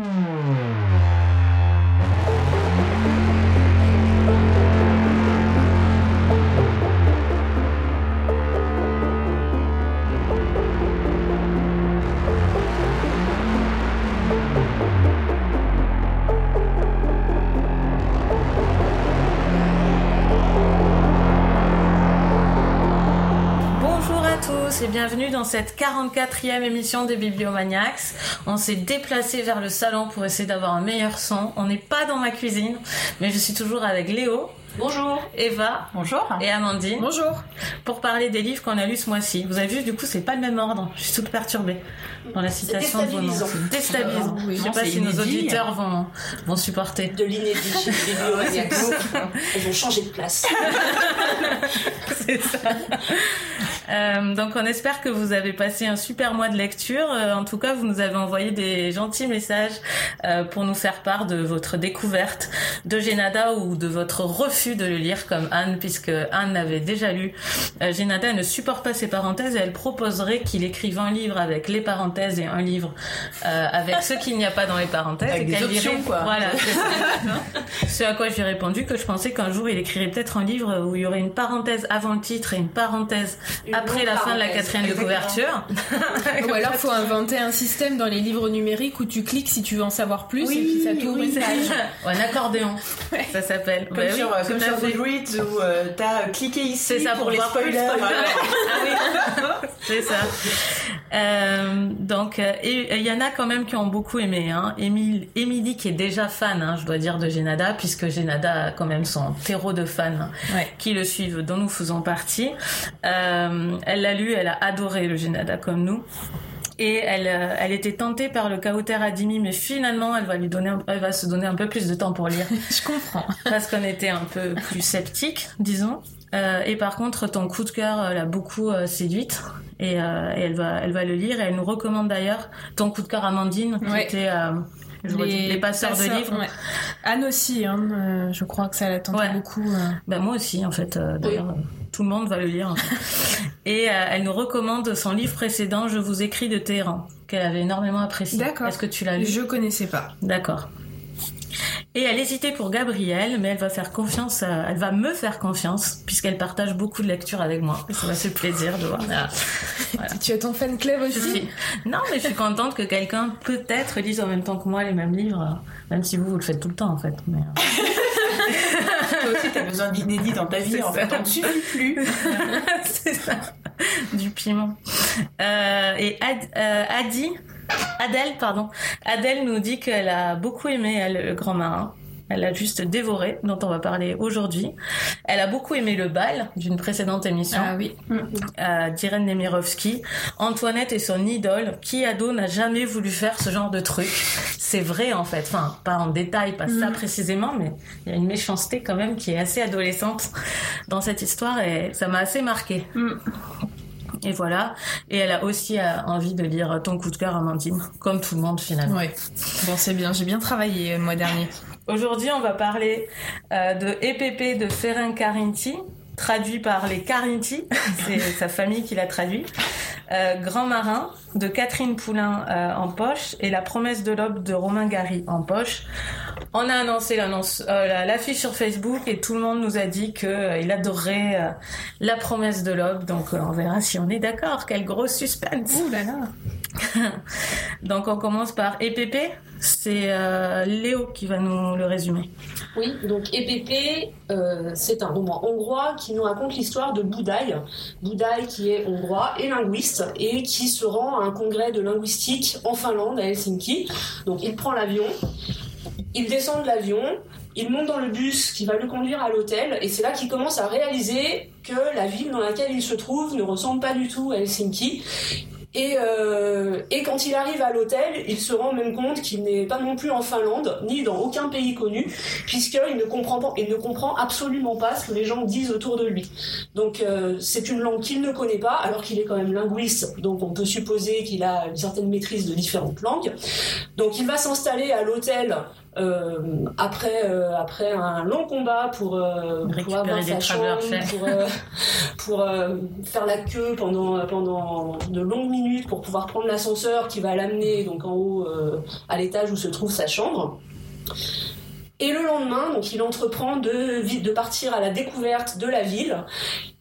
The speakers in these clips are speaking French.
Bonjour bienvenue dans cette 44e émission des Bibliomaniacs. On s'est déplacé vers le salon pour essayer d'avoir un meilleur son. On n'est pas dans ma cuisine, mais je suis toujours avec Léo. Bonjour. Eva. Bonjour. Et Amandine. Bonjour. Pour parler des livres qu'on a lus ce mois-ci. Vous avez vu, du coup, c'est pas le même ordre. Je suis toute perturbée dans la citation de vos noms. déstabilisant. C'est déstabilisant. Ah oui, Je sais non, pas si nos auditeurs vont, vont supporter. de l'inédit chez les bibliomaniacs. Elles ont changé de place. C'est ça. Euh, donc on espère que vous avez passé un super mois de lecture. Euh, en tout cas, vous nous avez envoyé des gentils messages euh, pour nous faire part de votre découverte de Génada ou de votre refus de le lire comme Anne, puisque Anne l'avait déjà lu. Génada elle ne supporte pas ces parenthèses et elle proposerait qu'il écrive un livre avec les parenthèses et un livre avec ce qu'il n'y a pas dans les parenthèses. Avec et des options, quoi. Voilà. Ce à quoi je lui ai répondu que je pensais qu'un jour il écrirait peut-être un livre où il y aurait une parenthèse avant le titre et une parenthèse après la fin de la quatrième de couverture. Ou alors faut inventer un système dans les livres numériques où tu cliques si tu veux en savoir plus Oui, et puis ça t'ouvre oui, une c'est page. Ou un accordéon, ça s'appelle. Comme Bah oui, sur, euh, tout comme sur. Goodreads où euh, t'as cliqué ici C'est ça, pour, pour les spoilers. Ah oui, c'est ça. Euh, donc, euh, il y en a quand même qui ont beaucoup aimé. Hein. Émile, Émilie qui est déjà fan, hein, je dois dire, de Genada, puisque Genada a quand même son terreau de fans Ouais. qui le suivent, dont nous faisons partie. Euh, elle l'a lu, elle a adoré le Genada comme nous. Et elle, euh, elle était tentée par le Kauter Adimi, mais finalement, elle va lui donner, elle va se donner un peu plus de temps pour lire Je comprends. parce qu'on était un peu plus sceptique, disons. Euh, et par contre, ton coup de cœur euh, l'a beaucoup euh, séduite et, et elle va, elle va le lire. Et elle nous recommande d'ailleurs ton coup de cœur Amandine, qui Ouais. était redis, les, passeurs, de livres. ouais. Anne aussi, hein, je crois que ça l'a tenté Ouais. beaucoup. Ben moi aussi, en fait. D'ailleurs, tout le monde va le lire. en fait. et euh, elle nous recommande son livre précédent, Je vous écris de Téhéran, qu'elle avait énormément apprécié. D'accord. Est-ce que tu l'as lu? Je connaissais pas. D'accord. Et elle hésitait pour Gabrielle, mais elle va faire confiance, à- elle va me faire confiance, puisqu'elle partage beaucoup de lectures avec moi. Et ça m'a fait plaisir de voir. Tu as ton fan club aussi suis- Non, mais je suis contente que quelqu'un peut-être lise en même temps que moi les mêmes livres, euh, même si vous, vous le faites tout le temps en fait. Mais, euh, Toi aussi, t'as besoin d'inédit dans ta vie. En ça. fait, on ne suffit plus. c'est ça, du piment. Euh, et Ad, euh, Adi, Adèle, pardon, Adèle nous dit qu'elle a beaucoup aimé elle, le Grand Marin. Elle l'a juste dévoré, dont on va parler aujourd'hui. Elle a beaucoup aimé le bal d'une précédente émission Ah oui. euh, d'Irène Nemirovsky. Antoinette est son idole. Qui ado n'a jamais voulu faire ce genre de truc? C'est vrai en fait. Enfin, pas en détail, pas ça précisément, mais il y a une méchanceté quand même qui est assez adolescente dans cette histoire et ça m'a assez marqué. Et voilà. Et elle a aussi euh, envie de lire ton coup de cœur, Amandine, comme tout le monde finalement. Ouais. Bon, c'est bien. J'ai bien travaillé le mois dernier. Aujourd'hui, on va parler euh, de EPP de Ferrin Carinti, traduit par les Carinti, c'est sa famille qui l'a traduit. Euh, Grand Marin de Catherine Poulain euh, en poche et La promesse de l'aube de Romain Gary en poche. On a annoncé l'annonce, euh, la- l'affiche sur Facebook et tout le monde nous a dit que euh, il adorait La promesse de l'aube. Donc on verra si on est d'accord. Quel gros suspense. Ouh là là. Donc on commence par EPP. C'est euh, Léo qui va nous le résumer. Oui, donc EPP, euh, c'est un roman hongrois qui nous raconte l'histoire de Boudaï. Boudaï qui est hongrois et linguiste et qui se rend à un congrès de linguistique en Finlande, à Helsinki. Donc il prend l'avion, il descend de l'avion, il monte dans le bus qui va le conduire à l'hôtel et c'est là qu'il commence à réaliser que la ville dans laquelle il se trouve ne ressemble pas du tout à Helsinki. Et, euh, et quand il arrive à l'hôtel, il se rend même compte qu'il n'est pas non plus en Finlande, ni dans aucun pays connu, puisqu'il ne comprend pas, il ne comprend absolument pas ce que les gens disent autour de lui. Donc euh, c'est une langue qu'il ne connaît pas, alors qu'il est quand même linguiste, donc on peut supposer qu'il a une certaine maîtrise de différentes langues. Donc il va s'installer à l'hôtel euh, après, euh, après un long combat pour, euh, pour avoir sa chambre, pour, euh, pour faire la queue pendant, pendant de longues minutes pour pouvoir prendre l'ascenseur qui va l'amener donc en haut à l'étage où se trouve sa chambre. Et le lendemain, donc il entreprend de, de partir à la découverte de la ville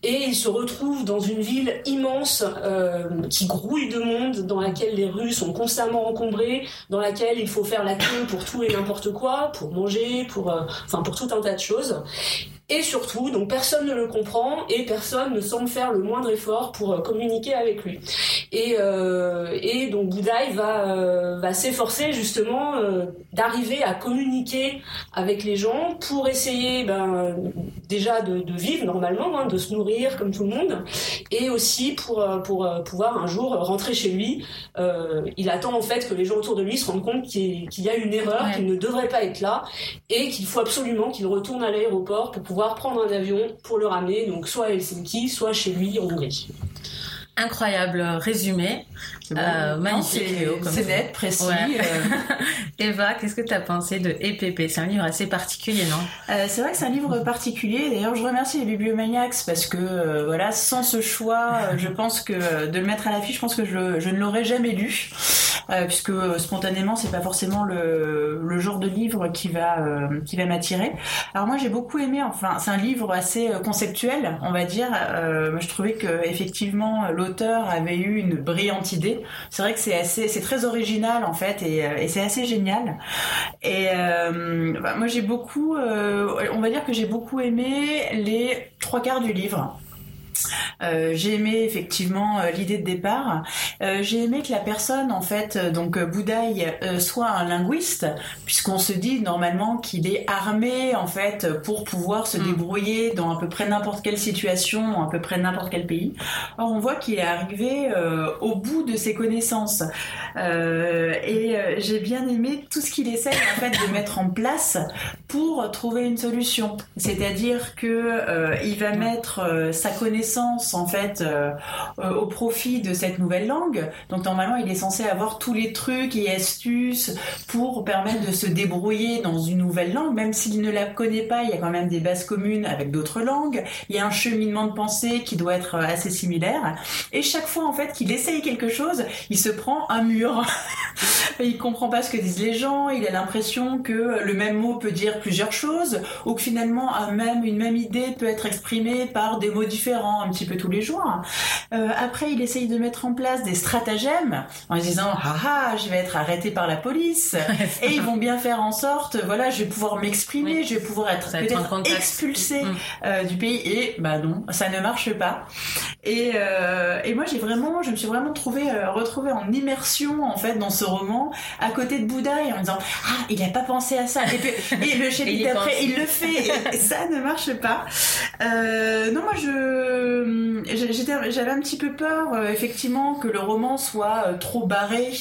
et il se retrouve dans une ville immense euh, qui grouille de monde, dans laquelle les rues sont constamment encombrées, dans laquelle il faut faire la queue pour tout et n'importe quoi, pour manger, pour, euh, enfin pour tout un tas de choses. Et surtout, donc personne ne le comprend et personne ne semble faire le moindre effort pour euh, communiquer avec lui. Et, euh, et donc Boudaï va, euh, va s'efforcer justement euh, d'arriver à communiquer avec les gens pour essayer ben, déjà de, de vivre normalement, hein, de se nourrir comme tout le monde, et aussi pour, pour pouvoir un jour rentrer chez lui. Il attend en fait que les gens autour de lui se rendent compte qu'il y a une erreur, Ouais. qu'il ne devrait pas être là, et qu'il faut absolument qu'il retourne à l'aéroport pour pouvoir prendre un avion pour le ramener, donc soit à Helsinki, soit chez lui en Hongrie. Incroyable résumé. Bon. Euh, magnifique, c'est- net, précis. Ouais. euh, Eva, qu'est-ce que tu as pensé de EPP C'est un livre assez particulier, non? Euh, c'est vrai que c'est un livre particulier. D'ailleurs, je remercie les Bibliomaniacs parce que euh, voilà, sans ce choix, je pense que de le mettre à l'affiche, je pense que je, je ne l'aurais jamais lu, puisque spontanément, c'est pas forcément le, le genre de livre qui va qui va m'attirer. Alors moi, j'ai beaucoup aimé. Enfin, c'est un livre assez conceptuel, on va dire. Je trouvais que effectivement, l'auteur avait eu une brillante idée. C'est vrai que c'est assez, c'est très original en fait, et, euh, c'est assez génial. Et euh, bah, moi j'ai beaucoup, euh, on va dire que j'ai beaucoup aimé les trois quarts du livre. Euh, j'ai aimé effectivement euh, l'idée de départ. Euh, j'ai aimé que la personne, en fait, donc Boudaï, soit un linguiste, puisqu'on se dit normalement qu'il est armé en fait pour pouvoir se Mm. débrouiller dans à peu près n'importe quelle situation, à peu près n'importe quel pays. Or, on voit qu'il est arrivé au bout de ses connaissances. Et j'ai bien aimé tout ce qu'il essaie en fait de mettre en place pour trouver une solution. C'est-à-dire que il va mettre euh, sa connaissance en fait euh, euh, au profit de cette nouvelle langue. Donc normalement, il est censé avoir tous les trucs et astuces pour permettre de se débrouiller dans une nouvelle langue, même s'il ne la connaît pas. Il y a quand même des bases communes avec d'autres langues. Il y a un cheminement de pensée qui doit être assez similaire. Et chaque fois en fait qu'il essaye quelque chose, il se prend un mur. il comprend pas ce que disent les gens. Il a l'impression que le même mot peut dire plusieurs choses, ou que finalement un même une même idée peut être exprimée par des mots différents un petit peu tous les jours. Euh, après, il essaye de mettre en place des stratagèmes en disant ah ah, je vais être arrêté par la police et ils vont bien faire en sorte, voilà, je vais pouvoir m'exprimer, Oui. je vais pouvoir être peut-être expulsé Mm. euh, du pays et bah non, ça ne marche pas. Et, euh, et moi j'ai vraiment, je me suis vraiment trouvé euh, retrouvée en immersion en fait dans ce roman à côté de Bouddha et en disant ah il a pas pensé à ça et, puis, et le chapitre d'après il le fait et ça ne marche pas. Non moi je j'étais j'avais un petit peu peur euh, effectivement que le roman soit euh, trop barré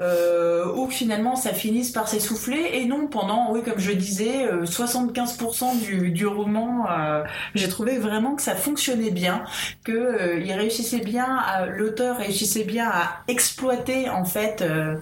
euh, ou que finalement ça finisse par s'essouffler. Et non pendant oui comme je disais euh, 75% du, du roman euh, j'ai trouvé vraiment que ça fonctionnait bien que euh, il réussissait bien l'auteur réussissait bien à exploiter en fait euh,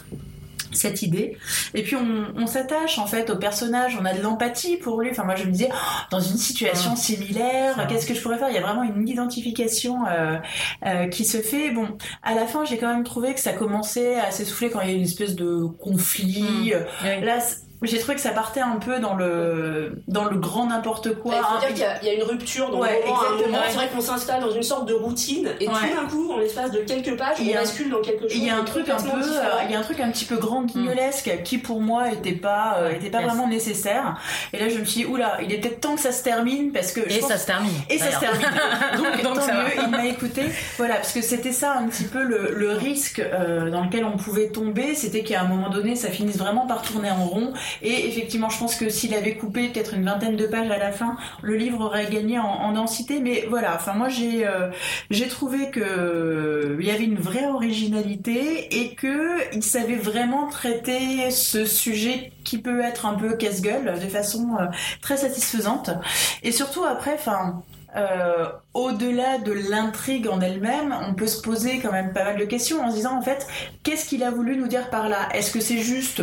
cette idée. Et puis on, on s'attache en fait au personnage. On a de l'empathie pour lui. Enfin moi je me disais oh, dans une situation similaire qu'est-ce que je pourrais faire? Il y a vraiment une identification euh, euh, qui se fait. Bon à la fin j'ai quand même trouvé que ça commençait à s'essouffler quand il y a une espèce de conflit. Mm. Là j'ai trouvé que ça partait un peu dans le dans le grand n'importe quoi Bah, il faut hein. dire qu'il y a- il y, a une rupture dans Ouais, le c'est vrai qu'on s'installe dans une sorte de routine et Ouais. tout d'un coup, en l'espace de quelques pages, Il on bascule dans quelque chose. Il y a un truc un peu, euh, il y a un truc un petit peu grand guignolesque qui pour moi était pas, euh, était pas Yes. vraiment nécessaire. Et là je me suis dit oula, il est peut-être temps que ça se termine parce que je Et pense- ça se termine. et ça se termine. Donc, Donc, tant mieux, il m'a écouté. Voilà, parce que c'était ça un petit peu le, le risque euh, dans lequel on pouvait tomber, c'était qu'à un moment donné, ça finisse vraiment par tourner en rond. Et effectivement, je pense que s'il avait coupé peut-être une vingtaine de pages à la fin, le livre aurait gagné en, en densité. Mais voilà, enfin moi j'ai euh, j'ai trouvé que euh, y avait une vraie originalité et que il savait vraiment traiter ce sujet qui peut être un peu casse-gueule de façon euh, très satisfaisante. Et surtout après, enfin. Euh, au-delà de l'intrigue en elle-même, on peut se poser quand même pas mal de questions en se disant en fait, qu'est-ce qu'il a voulu nous dire par là? Est-ce que c'est juste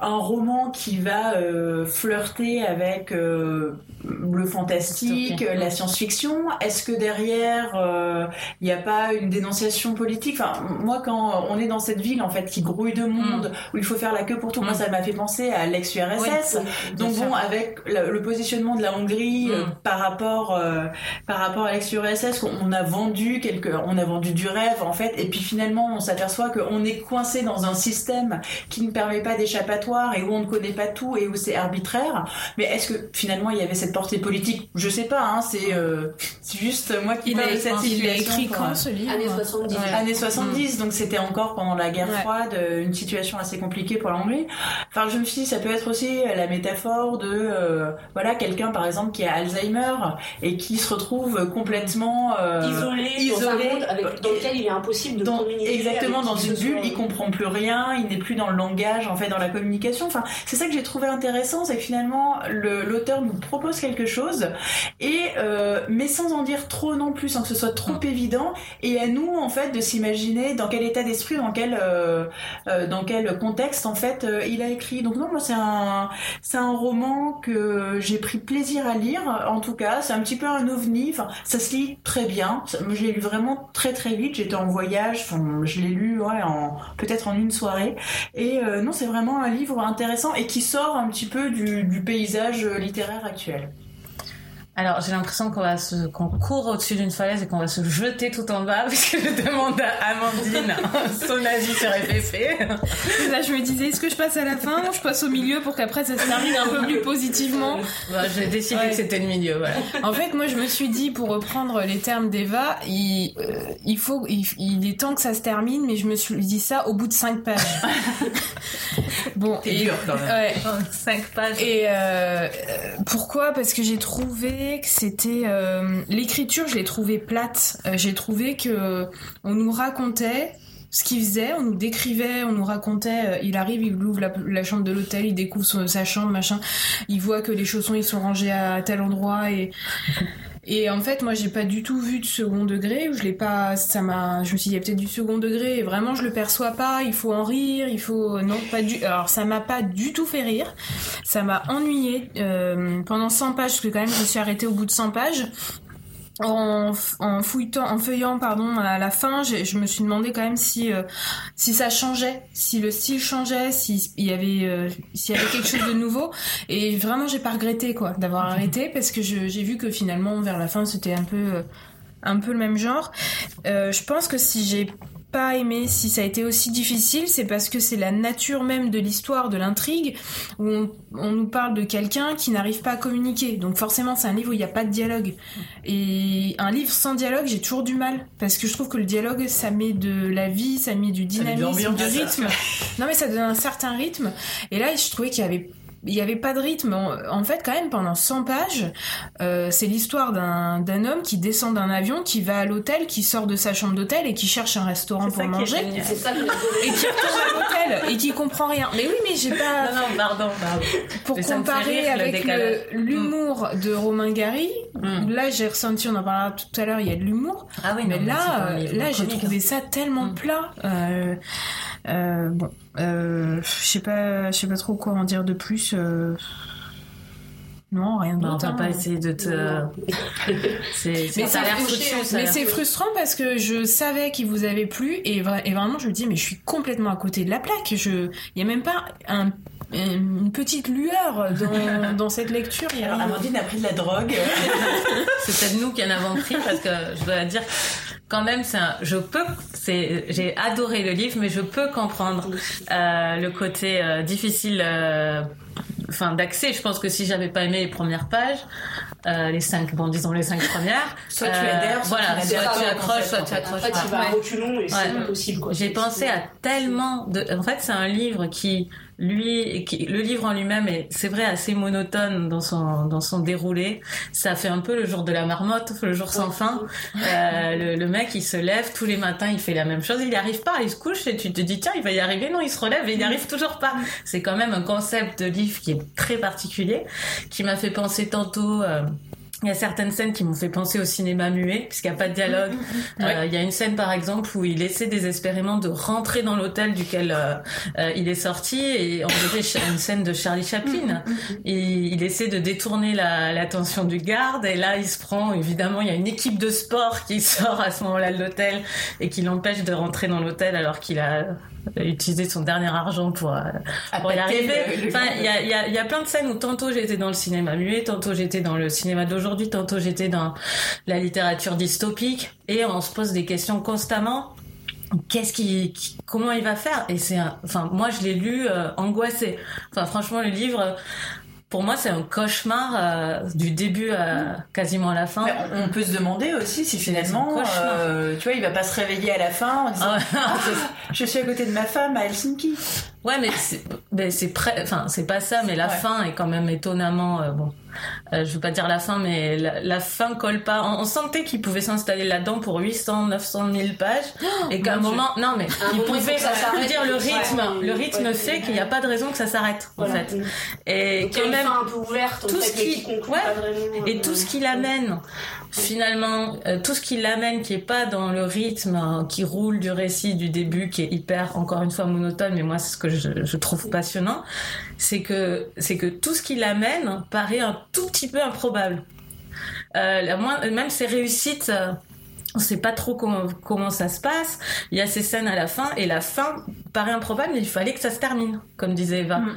un roman qui va euh, flirter avec euh, le fantastique, la science-fiction? Est-ce que derrière, euh, il n'y a pas une dénonciation politique? Enfin, moi, quand on est dans cette ville en fait qui grouille de monde, où il faut faire la queue pour tout, moi Mm. ça m'a fait penser à l'ex-URSS. Donc sûr. bon, avec le, le positionnement de la Hongrie Mm. par rapport par rapport à l'ex-URSS, on on a vendu quelque, on a vendu du rêve en fait, et puis finalement on s'aperçoit qu'on est coincé dans un système qui ne permet pas d'échappatoire et où on ne connaît pas tout et où c'est arbitraire. Mais est-ce que finalement il y avait cette portée politique? Je sais pas, hein, c'est euh, c'est juste moi qui parle a, de cette il a situation. écrit quand ce livre Années 70. Ouais. années 70, donc c'était encore pendant la guerre Ouais. froide, euh, une situation assez compliquée pour la Hongrie. Enfin, je me suis dit, ça peut être aussi euh, la métaphore de, euh, voilà, quelqu'un par exemple qui a Alzheimer et qui se retrouve complètement euh, isolé, dans un isolé, monde avec, dans lequel il est impossible de dans- communiquer. exactement dans une bulle, il comprend plus rien, il n'est plus dans le langage, en fait, dans la communication. Enfin, c'est ça que j'ai trouvé intéressant, c'est que finalement le- l'auteur nous propose quelque chose et euh, mais sans en dire trop non plus, sans que ce soit trop évident. Et à nous, en fait, de s'imaginer dans quel état d'esprit, dans quel euh, dans quel contexte, en fait, il a écrit. Donc non, moi c'est un c'est un roman que j'ai pris plaisir à lire. En tout cas, c'est un petit peu un ovni. Enfin, ça se lit très bien. Je l'ai lu vraiment très très vite. J'étais en voyage. Je l'ai lu en peut-être en une soirée. Et euh, non, c'est vraiment un livre intéressant et qui sort un petit peu du, du paysage littéraire actuel. Alors, j'ai l'impression qu'on va se, qu'on court au-dessus d'une falaise et qu'on va se jeter tout en bas parce que je demande à Amandine son avis sur FFP. Là, je me disais, est-ce que je passe à la fin ou je passe au milieu pour qu'après ça se termine un peu plus positivement Bah, j'ai décidé Ouais. que c'était le milieu, voilà. En fait, moi, je me suis dit, pour reprendre les termes d'Eva, il, euh, il faut, il, il est temps que ça se termine, mais je me suis dit ça au bout de cinq pages. bon, C'est et, dur quand même. ouais. Cinq pages. Et euh, euh, pourquoi? Parce que j'ai trouvé que c'était euh, l'écriture, je l'ai trouvée plate. Euh, j'ai trouvé que on nous racontait ce qu'il faisait, on nous décrivait, on nous racontait. euh, il arrive, il ouvre la, chambre de l'hôtel, il découvre sa chambre, machin. Il voit que les chaussons ils sont rangés à tel endroit et et en fait, moi, j'ai pas du tout vu de second degré. Ou je l'ai pas. Ça m'a. Je me suis dit, il y a peut-être du second degré. Et vraiment, je le perçois pas. Il faut en rire. Il faut. Non, pas du. Alors, ça m'a pas du tout fait rire. Ça m'a ennuyé euh, pendant 100 pages. Parce que quand même, je me suis arrêtée au bout de 100 pages. En, en fouillant, en feuillant, pardon, à la fin, je me suis demandé quand même si euh, si ça changeait, si le style changeait, si il y avait euh, s'il y avait quelque chose de nouveau. Et vraiment, j'ai pas regretté quoi d'avoir arrêté parce que je- j'ai vu que finalement vers la fin c'était un peu euh, un peu le même genre. Je pense que si j'ai pas aimé, si ça a été aussi difficile, c'est parce que c'est la nature même de l'histoire, de l'intrigue, où on, on nous parle de quelqu'un qui n'arrive pas à communiquer. Donc forcément, c'est un livre où il n'y a pas de dialogue. Et un livre sans dialogue, j'ai toujours du mal, parce que je trouve que le dialogue, ça met de la vie, ça met du dynamisme, du rythme. Non mais ça donne un certain rythme. Et là, je trouvais qu'il y avait il y avait pas de rythme. En, fait, quand même, pendant 100 pages, euh, c'est l'histoire d'un homme qui descend d'un avion, qui va à l'hôtel, qui sort de sa chambre d'hôtel et qui cherche un restaurant pour qui est manger. C'est ça. Et qui retourne à l'hôtel et qui comprend rien. Mais oui, mais j'ai pas. Non, non, pardon, pardon. Pour comparer rire, avec l'humour de Romain Gary, Mm. là j'ai ressenti, on en parlera tout à l'heure, il y a de l'humour. Ah oui, mais non, là, là j'ai trouvé hein. ça tellement Mm. plat. Euh, euh, bon, euh, je sais pas, je sais pas trop quoi en dire de plus. euh. Non, rien Bah, on d'autre. va hein. pas essayer de te. C'est, Mais ça c'est frustrant parce que je savais qu'il vous avait plu et, vra- et vraiment je me dis mais je suis complètement à côté de la plaque. Je, il y a même pas un- une petite lueur dans, dans cette lecture. Alors. Amandine a pris de la drogue. C'est peut-être nous qui en avons pris parce que je dois dire quand même c'est un, je peux c'est j'ai adoré le livre mais je peux comprendre euh, le côté euh, difficile euh, enfin d'accès je pense que si j'avais pas aimé les premières pages euh, les cinq bon disons les cinq premières Soit tu adhères, soit voilà tu soit tu accroches soit tu accroches tu vas Ouais. reculons et c'est Ouais. pas possible. J'ai pensé à tellement de. En fait, c'est un livre qui, lui, qui, le livre en lui-même est, c'est vrai, assez monotone dans son dans son déroulé. Ça fait un peu le jour de la marmotte, le jour sans fin. Euh, le, le mec, il se lève tous les matins, il fait la même chose, il n'y arrive pas, il se couche et tu te dis tiens, il va y arriver. Non, il se relève et il n'y arrive toujours pas. C'est quand même un concept de livre qui est très particulier, qui m'a fait penser tantôt. euh, il y a certaines scènes qui m'ont fait penser au cinéma muet, puisqu'il n'y a pas de dialogue. Euh, il y a une scène, par exemple, où il essaie désespérément de rentrer dans l'hôtel duquel euh, euh, il est sorti, et on dirait une scène de Charlie Chaplin. il, il essaie de détourner l'attention du garde, et là, il se prend, évidemment, il y a une équipe de sport qui sort à ce moment-là de l'hôtel, et qui l'empêche de rentrer dans l'hôtel alors qu'il a utiliser son dernier argent pour, euh, pour y arriver. Enfin, il y a, y, a, y a plein de scènes où tantôt j'étais dans le cinéma muet, tantôt j'étais dans le cinéma d'aujourd'hui, tantôt j'étais dans la littérature dystopique, et on se pose des questions constamment. Qu'est-ce qui, comment il va faire? Et c'est, enfin, moi je l'ai lu euh, angoissé. Enfin, franchement, le livre pour moi, c'est un cauchemar euh, du début à quasiment à la fin. on, peut se demander aussi si finalement, euh, tu vois, il va pas se réveiller à la fin en disant ah, je, suis à côté de ma femme à Helsinki. Ouais, mais c'est, enfin, c'est pas ça, mais la fin est quand même étonnamment, euh, bon, euh, je veux pas dire la fin, mais la, fin colle pas. On, sentait qu'il pouvait s'installer là-dedans pour 800, 900 000 pages, oh, et qu'à un moment, non mais il pouvait, je veux dire le rythme, le rythme fait qu'il n'y a pas de raison que ça s'arrête en fait. Et quand même un peu ouverte, tout ce qui, ouais, et tout ce qui l'amène finalement euh, tout ce qui l'amène qui est pas dans le rythme euh, qui roule du récit du début qui est hyper encore une fois monotone mais moi c'est ce que je, je trouve passionnant c'est que c'est que tout ce qui l'amène paraît un tout petit peu improbable euh, la même ses réussites euh, on sait pas trop comment, comment ça se passe. Il y a ces scènes à la fin et la fin paraît improbable, mais il fallait que ça se termine, comme disait Eva. Mm.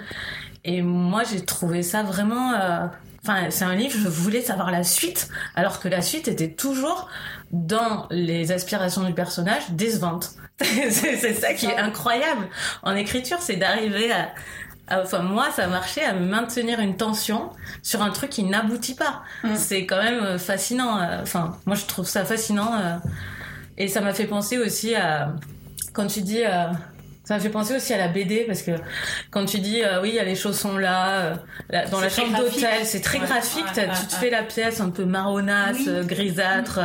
Et moi, j'ai trouvé ça vraiment euh, Enfin, c'est un livre, je voulais savoir la suite, alors que la suite était toujours dans les aspirations du personnage décevante. c'est ça qui est incroyable en écriture, c'est d'arriver à, enfin moi ça marchait à maintenir une tension sur un truc qui n'aboutit pas. Mm. C'est quand même euh, fascinant. Euh, enfin, moi je trouve ça fascinant euh, et ça m'a fait penser aussi à quand tu dis ça me fait penser aussi à la BD parce que quand tu dis euh, oui il y a les chaussons là, euh, dans la chambre d'hôtel c'est très graphique tu te fais la pièce un peu marronasse euh, grisâtre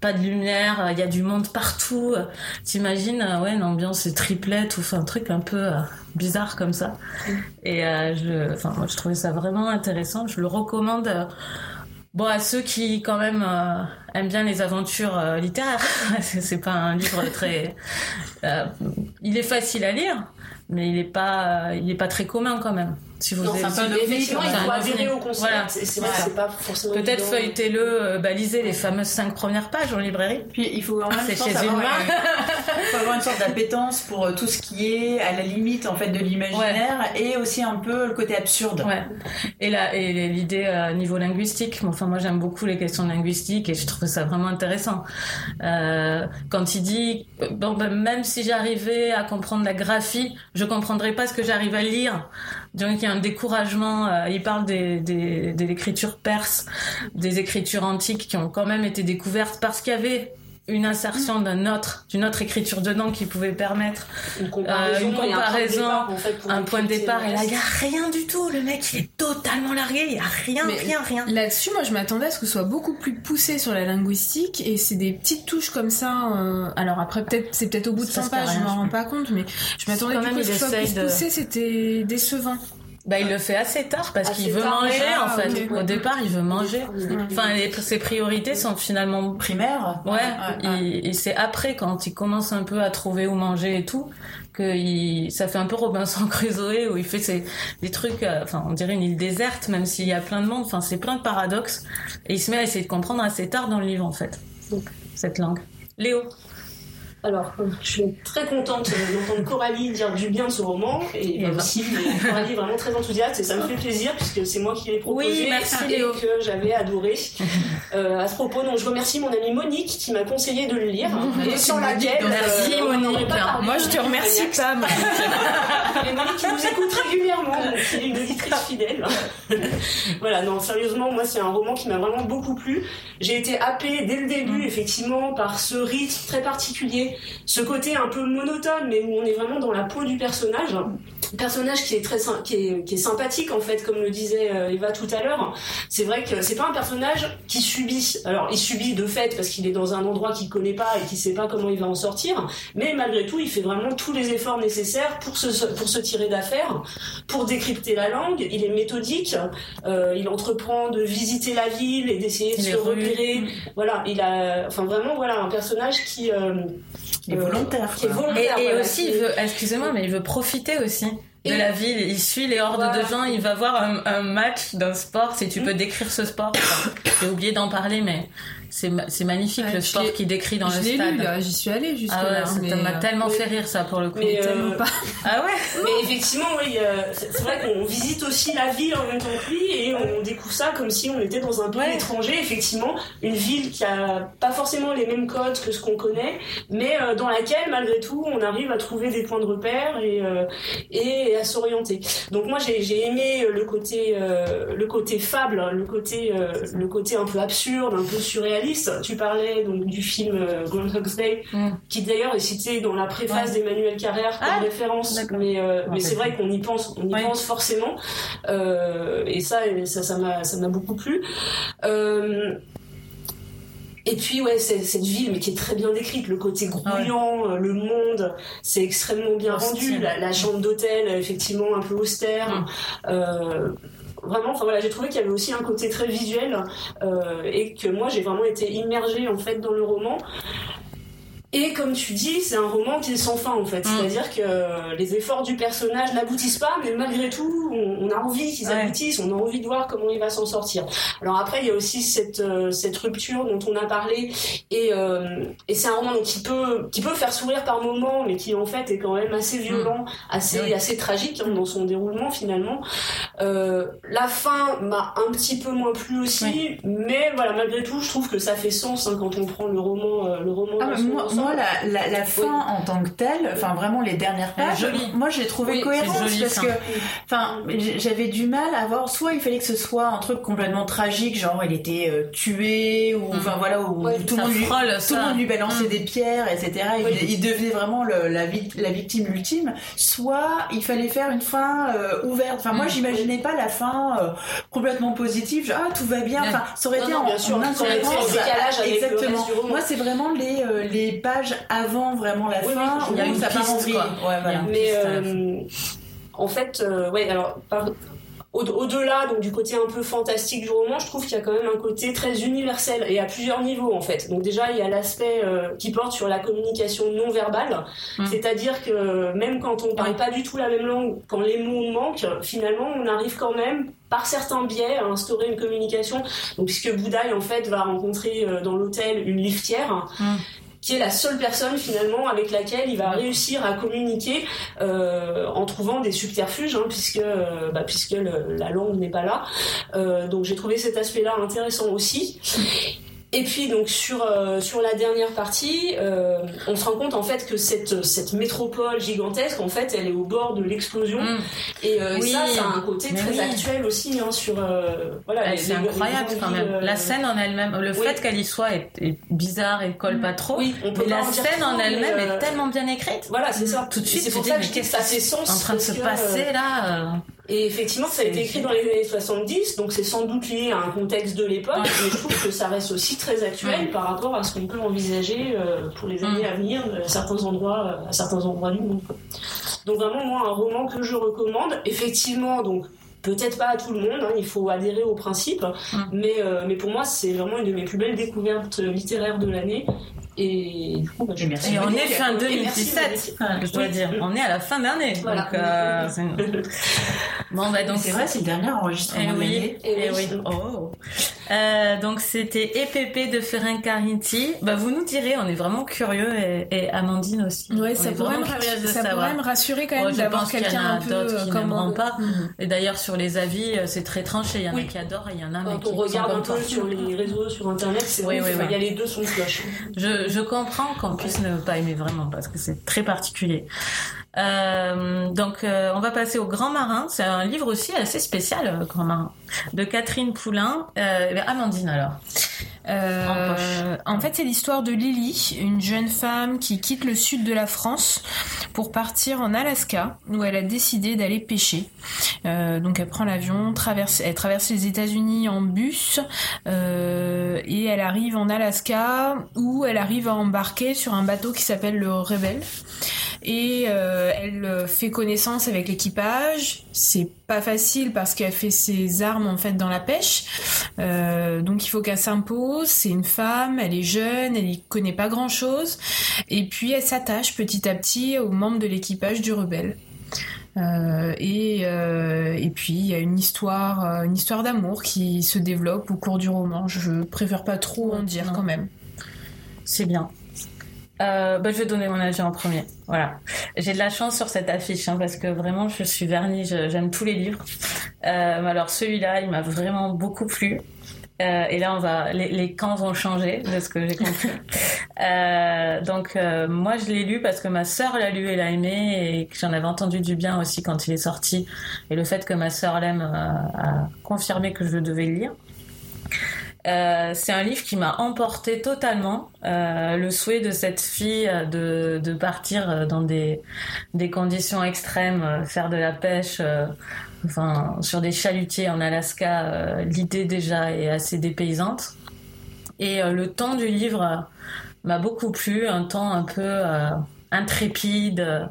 pas de lumière il y a du monde partout t'imagines ouais une ambiance triplette ou un truc un peu bizarre comme ça. Et je enfin moi je trouvais ça vraiment intéressant je le recommande Bon, à ceux qui quand même euh, aiment bien les aventures euh, littéraires, c'est pas un livre très. Euh, il est facile à lire, mais il est pas, il est pas très commun quand même. Si vous avez, un effectivement, il faut adhérer au concept. Voilà. C'est pas forcément. Peut-être feuilletez-le, euh, balisez les fameuses cinq premières pages en librairie. Puis il faut en même temps avoir, une... faut avoir une sorte d'appétence pour euh, tout ce qui est à la limite en fait de l'imaginaire et aussi un peu le côté absurde. Ouais. Et là, et l'idée à niveau linguistique. Enfin, moi j'aime beaucoup les questions linguistiques et je trouve ça vraiment intéressant. Euh, quand il dit, bon, ben, même si j'arrivais à comprendre la graphie, je comprendrais pas ce que j'arrive à lire. Donc il y a un découragement. Euh, il parle des, des, de l'écriture perse, des écritures antiques qui ont quand même été découvertes parce qu'il y avait une insertion d'un autre, d'une autre écriture dedans qui pouvait permettre une comparaison, un point de départ. Et là, il n'y a rien du tout. Le mec, il est totalement largué. Il n'y a rien, rien, rien. Là-dessus, moi, je m'attendais à ce que ce soit beaucoup plus poussé sur la linguistique. Et c'est des petites touches comme ça. Euh, alors après, peut-être, c'est peut-être au bout de 100 pages, je m'en rends pas compte. Mais je m'attendais à ce que ce soit plus poussé. C'était décevant. Bah, il le fait assez tard parce qu'il veut manger en fait. Au départ, il veut manger. Enfin, ses priorités sont finalement primaires. Ouais. Et c'est après quand il commence un peu à trouver où manger et tout que il, ça fait un peu Robinson Crusoe où il fait ses, des trucs. Euh, enfin, on dirait une île déserte même s'il y a plein de monde. Enfin, c'est plein de paradoxes. Et il se met à essayer de comprendre assez tard dans le livre en fait cette langue. Léo. Alors, je suis très contente d'entendre Coralie dire du bien de ce roman et, aussi Coralie est vraiment très enthousiaste et ça me fait plaisir puisque c'est moi qui l'ai proposé et que j'avais adoré. Euh, à ce propos, donc je remercie mon amie Monique qui m'a conseillé de le lire et sans laquelle merci euh, Monique. Moi je te remercie pas et Monique qui nous écoute régulièrement, qui est une auditrice fidèle. voilà, non sérieusement, moi c'est un roman qui m'a vraiment beaucoup plu. J'ai été happée dès le début effectivement par ce rythme très particulier ce côté un peu monotone, mais où on est vraiment dans la peau du personnage. Personnage qui est très qui est, qui est sympathique en fait comme le disait euh, Eva tout à l'heure. C'est vrai que c'est pas un personnage qui subit. Alors il subit de fait parce qu'il est dans un endroit qu'il connaît pas et qu'il sait pas comment il va en sortir. Mais malgré tout il fait vraiment tous les efforts nécessaires pour se pour se tirer d'affaire pour décrypter la langue. Il est méthodique. Euh, il entreprend de visiter la ville et d'essayer de se repérer. Voilà il a enfin vraiment voilà un personnage qui euh, est volontaire, qui est volontaire et, et aussi il veut excusez-moi mais il veut profiter aussi de la ville. Il suit les hordes de gens. Il va voir un, un match d'un sport. Si tu peux décrire ce sport, j'ai oublié d'en parler, mais c'est magnifique le sport qui décrit dans le stade. Lu, j'y suis allée jusque ah là. Ça m'a tellement fait rire ça pour le coup. Mais tellement euh... pas. Ah ouais. Mais effectivement, oui, euh, c'est vrai qu'on visite aussi la ville en même temps que lui et on découvre ça comme si on était dans un pays ouais. étranger. Effectivement, une ville qui a pas forcément les mêmes codes que ce qu'on connaît, mais euh, dans laquelle malgré tout on arrive à trouver des points de repère et euh, et à s'orienter. Donc moi j'ai aimé le côté le côté fable, le côté le côté un peu absurde, un peu surréaliste tu parlais donc du film euh, Groundhog's Day, mm. qui d'ailleurs est cité dans la préface ouais. d'Emmanuel Carrère comme ah, référence. Mais, euh, mais c'est vrai qu'on y pense, on y ouais. pense forcément. Euh, et ça, ça, m'a, ça beaucoup plu. Euh, et puis ouais, cette ville, mais qui est très bien décrite, le côté grouillant, ouais. le monde, c'est extrêmement bien rendu. La, la, chambre d'hôtel, effectivement, un peu austère. Mm. Euh, vraiment enfin voilà j'ai trouvé qu'il y avait aussi un côté très visuel euh, et que moi j'ai vraiment été immergée en fait dans le roman et comme tu dis, c'est un roman qui est sans fin en fait. Mm. C'est-à-dire que les efforts du personnage n'aboutissent pas, mais malgré tout, on, on a envie qu'ils ouais. aboutissent, on a envie de voir comment il va s'en sortir. Alors après, il y a aussi cette, euh, cette rupture dont on a parlé, et, euh, et c'est un roman donc, qui, peut, qui peut faire sourire par moments, mais qui en fait est quand même assez violent, assez, oui. assez tragique hein, dans son déroulement finalement. Euh, la fin m'a un petit peu moins plu aussi, oui. mais voilà, malgré tout, je trouve que ça fait sens hein, quand on prend le roman, euh, le roman ah, moi, la, la, la fin oui. en tant que telle, enfin vraiment les dernières pages, moi j'ai trouvé oui, cohérente parce que, enfin, j'avais du mal à voir. Soit il fallait que ce soit un truc complètement tragique, genre il était euh, tué ou enfin mmh. voilà où ouais, tout, le monde lui, frôle, tout le monde lui balançait mmh. des pierres, etc. Il, il, devenait vraiment le, la, la, victime ultime. Soit il fallait faire une fin euh, ouverte. Enfin moi j'imaginais pas la fin euh, complètement positive. Genre, ah tout va bien. Enfin ça aurait non, été non, en, sûr, en décalage avec exactement. Moi c'est vraiment les les pages avant vraiment la oui, fin il y a une. Ouais, voilà. Mais euh, en fait, euh, ouais, alors par, au-delà donc du côté un peu fantastique du roman, je trouve qu'il y a quand même un côté très universel et à plusieurs niveaux en fait. Donc déjà il y a l'aspect euh, qui porte sur la communication non verbale, mmh. c'est-à-dire que même quand on parle pas du tout la même langue, quand les mots manquent, finalement on arrive quand même par certains biais à instaurer une communication. Donc puisque Bouddhaï en fait va rencontrer euh, dans l'hôtel une liftière. Mmh qui est la seule personne finalement avec laquelle il va réussir à communiquer euh, en trouvant des subterfuges, hein, puisque euh, bah, puisque le, la langue n'est pas là. Euh, donc j'ai trouvé cet aspect-là intéressant aussi. Et puis donc sur euh, sur la dernière partie, euh, on se rend compte en fait que cette cette métropole gigantesque en fait elle est au bord de l'explosion mmh. et, euh, oui. et, ça ça a un côté Mais très oui. actuel aussi hein, sur euh, voilà. C'est incroyable les quand même. La scène en elle-même, le oui. fait qu'elle y soit est, est, bizarre et colle pas trop. Oui, on peut la scène en elle-même est tellement bien écrite. Voilà c'est ça. Tout de suite c'est pour ça que que ça fait sens en train de se passer là. Et effectivement, ça a été écrit dans les années 70, donc c'est sans doute lié à un contexte de l'époque, mais je trouve que ça reste aussi très actuel par rapport à ce qu'on peut envisager euh, pour les années à venir à certains endroits, à certains endroits du monde. Donc vraiment, moi, un roman que je recommande. Effectivement, donc peut-être pas à tout le monde, hein, il faut adhérer au principe, mmh. mais, euh, mais pour moi c'est vraiment une de mes plus belles découvertes littéraires de l'année. Et du coup, bah, je merci. Et on est fin 2017, je dois oui. dire. On est à la fin d'année. Voilà. Donc, euh, bon, bah, donc c'est vrai, c'est le dernier enregistrement et de oui, et oui. Oh. Euh, donc c'était EPP de Ferrin Carinti. Bah, vous nous direz, on est vraiment curieux et, et Amandine aussi. Ouais, ça, pourrait me, ça pourrait me rassurer quand même d'avoir quelqu'un un peu qui comme pas. Mm -hmm. Et d'ailleurs sur les avis, c'est très tranché. Il y en oui. a qui adorent et il y en a Quand qui on regarde un peu sur les réseaux, sur internet, c'est oui, il y a les deux sont cloches. Je, je comprends qu'on puisse ne pas aimer vraiment parce que c'est très particulier. Euh, donc, euh, on va passer au Grand Marin. C'est un livre aussi assez spécial, euh, Grand Marin, de Catherine Poulain. Euh, Amandine alors. En, fait, c'est l'histoire de Lily, une jeune femme qui quitte le sud de la France pour partir en Alaska, où elle a décidé d'aller pêcher. Donc, elle prend l'avion, traverse, elle traverse les États-Unis en bus, et elle arrive en Alaska, où elle arrive à embarquer sur un bateau qui s'appelle le Rebelle et euh, elle euh, fait connaissance avec l'équipage. C'est pas facile parce qu'elle fait ses armes en fait dans la pêche, euh, donc il faut qu'elle s'impose. C'est une femme, elle est jeune, elle y connaît pas grand chose, et puis elle s'attache petit à petit aux membres de l'équipage du rebelle. Euh, et, euh, et puis il y a une histoire, une histoire d'amour qui se développe au cours du roman. Je préfère pas trop en dire quand même. C'est bien. Euh, bah, je vais donner mon avis en premier. Voilà. J'ai de la chance sur cette affiche hein, parce que vraiment je suis vernie, j'aime tous les livres. Euh, alors celui-là, il m'a vraiment beaucoup plu. Euh, et là, on va, les, les, camps vont changer de ce que j'ai compris. donc moi, je l'ai lu parce que ma sœur l'a lu et l'a aimé et que j'en avais entendu du bien aussi quand il est sorti. Et le fait que ma sœur l'aime a confirmé que je devais le lire. Euh, c'est un livre qui m'a emporté totalement. Euh, le souhait de cette fille euh, de, partir dans des conditions extrêmes, faire de la pêche, enfin sur des chalutiers en Alaska, l'idée déjà est assez dépaysante. Et le temps du livre m'a beaucoup plu, un temps un peu intrépide,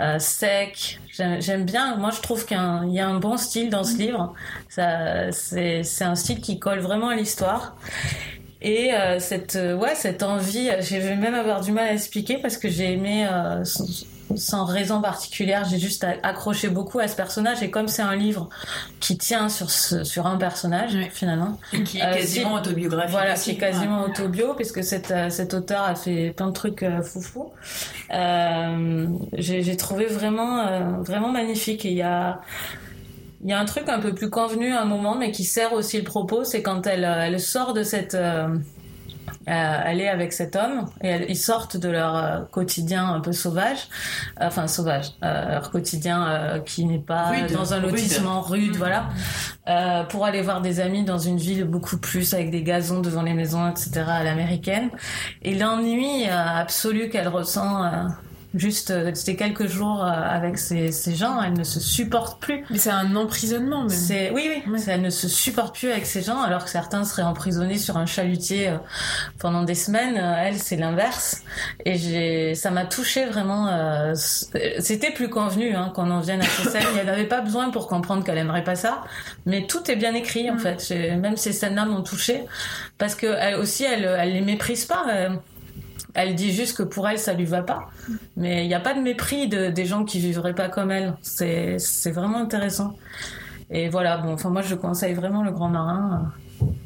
euh, sec. J'aime bien. Moi, je trouve qu'il y, a un bon style dans ce mm. livre. C'est un style qui colle vraiment à l'histoire. Et euh, cette, ouais, cette envie, je vais même avoir du mal à expliquer parce que j'ai aimé euh, sans raison particulière. J'ai juste accroché beaucoup à ce personnage et comme c'est un livre qui tient sur sur un personnage finalement, qui est euh, quasiment autobiographique. Voilà, qui est quasiment autobio puisque cet euh, cet auteur a fait plein de trucs euh, foufou. Euh, j'ai trouvé vraiment vraiment magnifique et il y a il y a un truc un peu plus convenu à un moment, mais qui sert aussi le propos, c'est quand elle, elle sort de cette, euh, elle est avec cet homme et ils sortent de leur euh, quotidien un peu sauvage, enfin sauvage, euh, leur quotidien qui n'est pas dans un lotissement rude, mm. voilà, pour aller voir des amis dans une ville beaucoup plus avec des gazons devant les maisons, etc. à l'américaine. Et l'ennui absolu qu'elle ressent Juste, euh, c'était quelques jours euh, avec ces, ces, gens, elle ne se supporte plus. Mais c'est un emprisonnement même. C'est, oui, oui, elle ne se supporte plus avec ces gens, alors que certains seraient emprisonnés sur un chalutier euh, pendant des semaines. Elle, c'est l'inverse. Et j'ai, ça m'a touché vraiment. c'était plus convenu hein, qu'on en vienne à ces scènes. Il n'y avait pas besoin pour comprendre qu'elle aimerait pas ça, mais tout est bien écrit en fait. Même ces scènes-là m'ont touché parce que elle aussi, elle, elle les méprise pas. Elle dit juste que pour elle, ça lui va pas. Mais il n'y a pas de mépris de, des gens qui vivraient pas comme elle. C'est, c'est vraiment intéressant. Et voilà, bon, enfin, moi, je conseille vraiment le Grand Marin.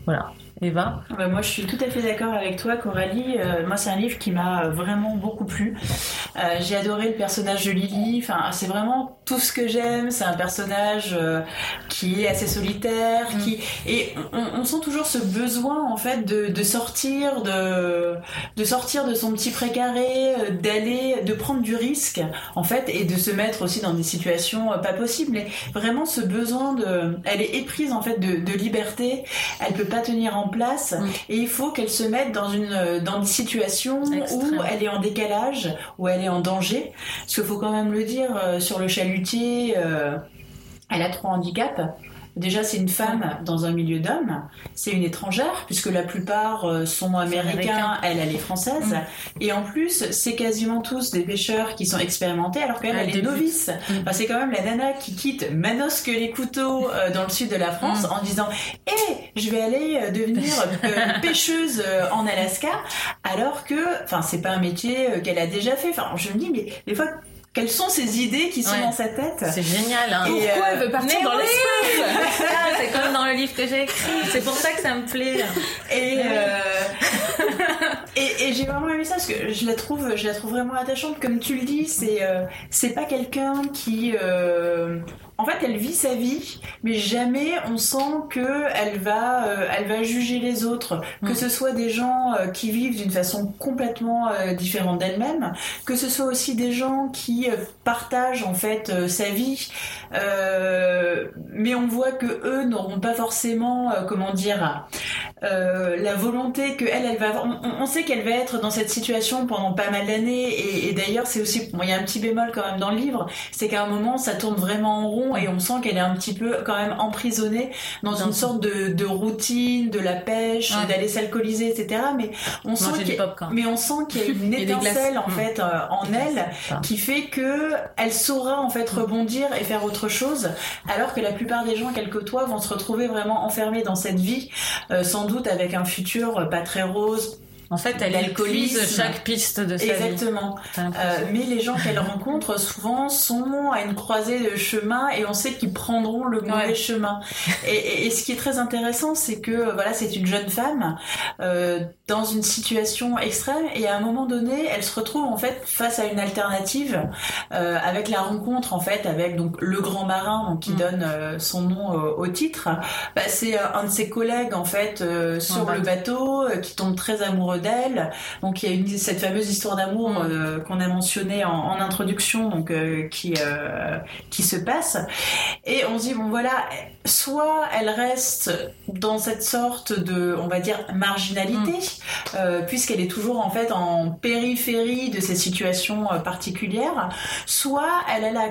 Voilà. Eva bah, Moi, je suis tout à fait d'accord avec toi, Coralie. Euh, moi, c'est un livre qui m'a vraiment beaucoup plu. Euh, j'ai adoré le personnage de Lily. Enfin, c'est vraiment tout ce que j'aime. C'est un personnage euh, qui est assez solitaire, mm. qui et on, sent toujours ce besoin en fait de, de, sortir de de sortir de son petit précaré, d'aller, de prendre du risque en fait et de se mettre aussi dans des situations pas possibles. Mais vraiment ce besoin de, elle est éprise en fait de, de liberté. Elle peut pas tenir en place mm. et il faut qu'elle se mette dans une dans des situations où elle est en décalage, où elle est en danger. Parce qu'il faut quand même le dire euh, sur le chalutier, euh, elle a trois handicaps. Déjà, c'est une femme dans un milieu d'hommes. C'est une étrangère, puisque la plupart euh, sont américains, elle, elle est française. Mm. Et en plus, c'est quasiment tous des pêcheurs qui sont expérimentés, alors qu'elle, elle est novice. Mm. c'est quand même la nana qui quitte Manos que les couteaux euh, dans le sud de la France mm. en disant Eh, je vais aller euh, devenir pêcheuse en Alaska, alors que, enfin, c'est pas un métier qu'elle a déjà fait. Enfin, je me dis, mais des fois, quelles sont ces idées qui sont dans sa tête C'est génial. Hein. Pourquoi elle veut partir dans l'espace C'est comme dans le livre que j'ai écrit. C'est pour ça que ça me plaît. Et, euh... et, et j'ai vraiment aimé ça parce que je la trouve, je la trouve vraiment attachante. Comme tu le dis, c'est euh, c'est pas quelqu'un qui euh, en fait, elle vit sa vie, mais jamais on sent que elle va, euh, elle va juger les autres, que Mm. ce soit des gens euh, qui vivent d'une façon complètement euh, différente d'elle-même, que ce soit aussi des gens qui partagent en fait sa vie, mais on voit que eux n'auront pas forcément, comment dire, la volonté que elle, elle va. avoir. On, on- on sait qu'elle va être dans cette situation pendant pas mal d'années, et, et d'ailleurs c'est aussi, bon, il y a un petit bémol quand même dans le livre, c'est qu'à un moment ça tourne vraiment en rond et on sent qu'elle est un petit peu quand même emprisonnée dans une sorte de, de routine, de la pêche, Ouais. d'aller s'alcooliser, etc. Mais on sent qu'il y a- popcorn. mais on sent qu'il y a une étincelle en Mm. fait euh, en elle Ah. qui fait que elle saura en fait rebondir et faire autre chose alors que la plupart des gens qu'elle côtoie vont se retrouver vraiment enfermés dans cette vie euh, sans doute avec un futur pas très rose En fait, elle L'alcoolisme. épuise chaque piste de sa vie. exactement. Euh, mais les gens qu'elle rencontre souvent sont à une croisée de chemin et on sait qu'ils prendront le mauvais Ouais. chemin. Et, et- et ce qui est très intéressant, c'est que euh, voilà, c'est une jeune femme euh, dans une situation extrême et à un moment donné, elle se retrouve en fait face à une alternative euh, avec la rencontre en fait avec donc le grand marin donc, qui Mm. donne son nom au titre. Bah, c'est un de ses collègues en fait sur Ouais, le bateau qui tombe très amoureux d'elle. Donc il y a une, cette fameuse histoire d'amour Mm. euh, qu'on a mentionnée en, en introduction, donc euh, qui euh, qui se passe. Et on se dit bon voilà, soit elle reste dans cette sorte de, on va dire, marginalité, euh, puisqu'elle est toujours en fait en périphérie de ces situations particulières, soit elle a la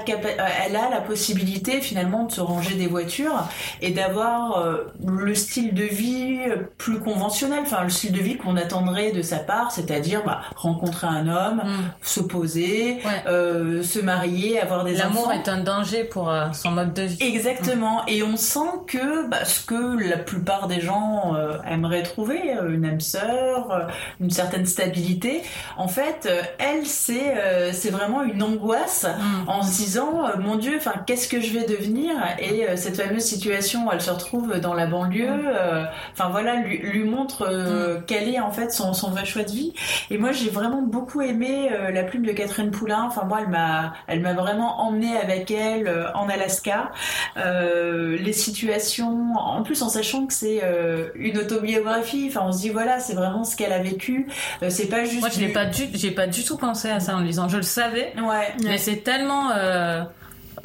elle a la possibilité finalement de se ranger des voitures et d'avoir le style de vie plus conventionnel, enfin le style de vie qu'on attendrait de sa part, c'est-à-dire bah, rencontrer un homme, Mm. se poser, Ouais. euh, se marier, avoir des L'amour enfants. est un danger pour euh, son mode de vie. Exactement. Et on sent que bah, ce que la plupart des gens euh, aimeraient trouver, euh, une âme sœur, une certaine stabilité, en fait, elle, c'est c'est vraiment une angoisse Mm. en se disant mon Dieu, qu'est-ce que je vais devenir? Et cette fameuse situation, où elle se retrouve dans la banlieue. euh, Enfin voilà, lui, lui montre euh, quel est en fait son, son vrai choix de vie. Et moi, j'ai vraiment beaucoup aimé euh, la plume de Catherine Poulain. Enfin moi, elle m'a, elle m'a vraiment emmenée avec elle euh, en Alaska. Euh, les situations, en plus en sachant que c'est une autobiographie. Enfin, on se dit voilà, c'est vraiment ce qu'elle a vécu. C'est pas juste. Moi, je du- pas du, j'ai pas du tout pensé à ça en lisant. Je le savais, Ouais. mais c'est tellement.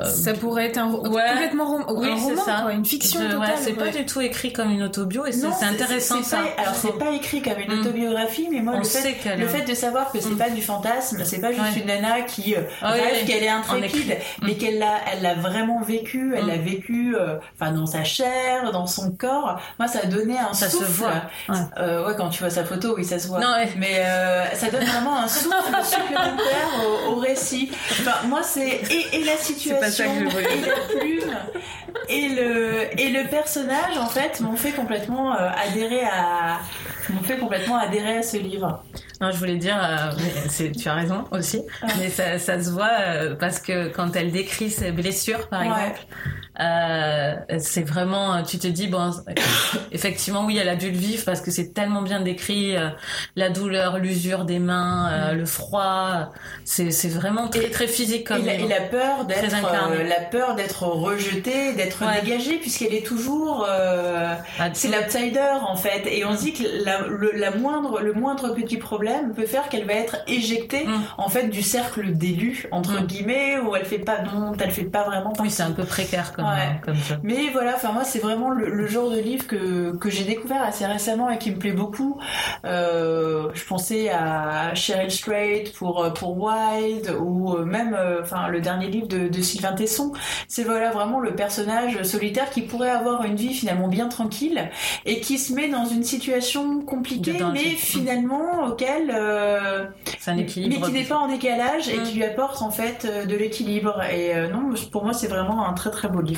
Euh, Ça pourrait être un Ouais. complètement rom- Oui, un roman, ça. quoi, une fiction totale. ouais, c'est pas du tout écrit comme une autobio et c'est intéressant ça. pas- alors c'est pas écrit comme une Mm. autobiographie, mais moi On le fait, de savoir que c'est Mm. pas du fantasme, c'est pas juste une nana qui euh, Ah rêve qu'elle est intrépide, mais Mm. qu'elle l'a, elle l'a vraiment vécu, elle l'a vécu, euh, enfin dans sa chair, dans son corps. Moi, ça a donné un Ça se voit, ouais. Euh, ouais, quand tu vois sa photo, oui, ça se voit. Non. Mais ça donne vraiment un souffle supplémentaire au, récit. Moi, c'est et la situation, pas ça que je voulais et la plume, et le et le personnage en fait m'ont fait complètement euh, adhérer à m'ont fait complètement adhérer à ce livre. Non, je voulais dire, euh, tu as raison aussi, mais ça, ça se voit euh, parce que quand elle décrit ses blessures, par Ouais. exemple, euh, c'est vraiment, tu te dis, bon, effectivement, oui, elle a dû le vivre parce que c'est tellement bien décrit, euh, la douleur, l'usure des mains, euh, le froid, c'est c'est vraiment très, très physique Et comme la, et livre. la peur d'être euh, la peur d'être rejetée, d'être Ouais. dégagée puisqu'elle est toujours euh, Ah, c'est l'outsider en fait et on se dit que la, le, la moindre le moindre petit problème peut faire qu'elle va être éjectée Mm. en fait du cercle d'élus entre Mm. guillemets où elle fait pas non elle fait pas vraiment Oui, partie. c'est un peu précaire comme, Ouais. comme jeu. Mais voilà, enfin moi c'est vraiment le, le genre de livre que, que j'ai découvert assez récemment et qui me plaît beaucoup. Euh, je pensais à Cheryl Strait pour euh, pour Wild ou euh, même enfin le dernier livre de, de Sylvain Tesson. C'est voilà vraiment le personnage solitaire qui pourrait avoir une vie finalement bien tranquille et qui se met dans une situation compliquée mais finalement auquel euh, C'est un mais équilibre. qui n'est pas en décalage et Mm. qui lui apporte en fait de l'équilibre et euh, non pour moi c'est vraiment un très très beau livre.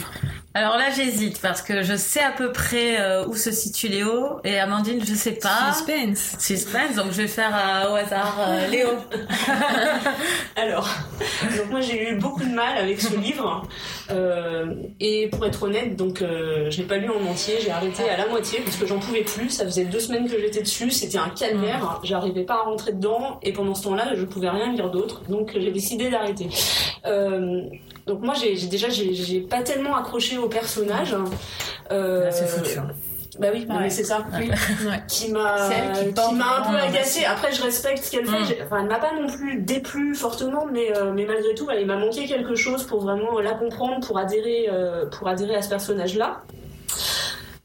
Alors là, j'hésite parce que je sais à peu près euh, où se situe Léo et Amandine, je sais pas. Suspense. Suspense, donc je vais faire euh, au hasard euh, Léo. Alors, donc moi j'ai eu beaucoup de mal avec ce livre et pour être honnête, donc je l'ai pas lu en entier, j'ai arrêté à la moitié parce que j'en pouvais plus. Ça faisait deux semaines que j'étais dessus, c'était un calvaire. J'arrivais pas à rentrer dedans et pendant ce temps-là, je pouvais rien lire d'autre, donc j'ai décidé d'arrêter. Donc moi j'ai déjà j'ai pas tellement accroché au personnage. Euh, c'est foutu. Hein. Bah oui, c'est ça. Oui. Qui m'a qui, m'a un peu agacé. Après, je respecte ce qu'elle fait. Mm. Enfin, elle m'a pas non plus déplu fortement, mais euh, mais malgré tout, il m'a manqué quelque chose pour vraiment la comprendre, pour adhérer euh, pour adhérer à ce personnage-là.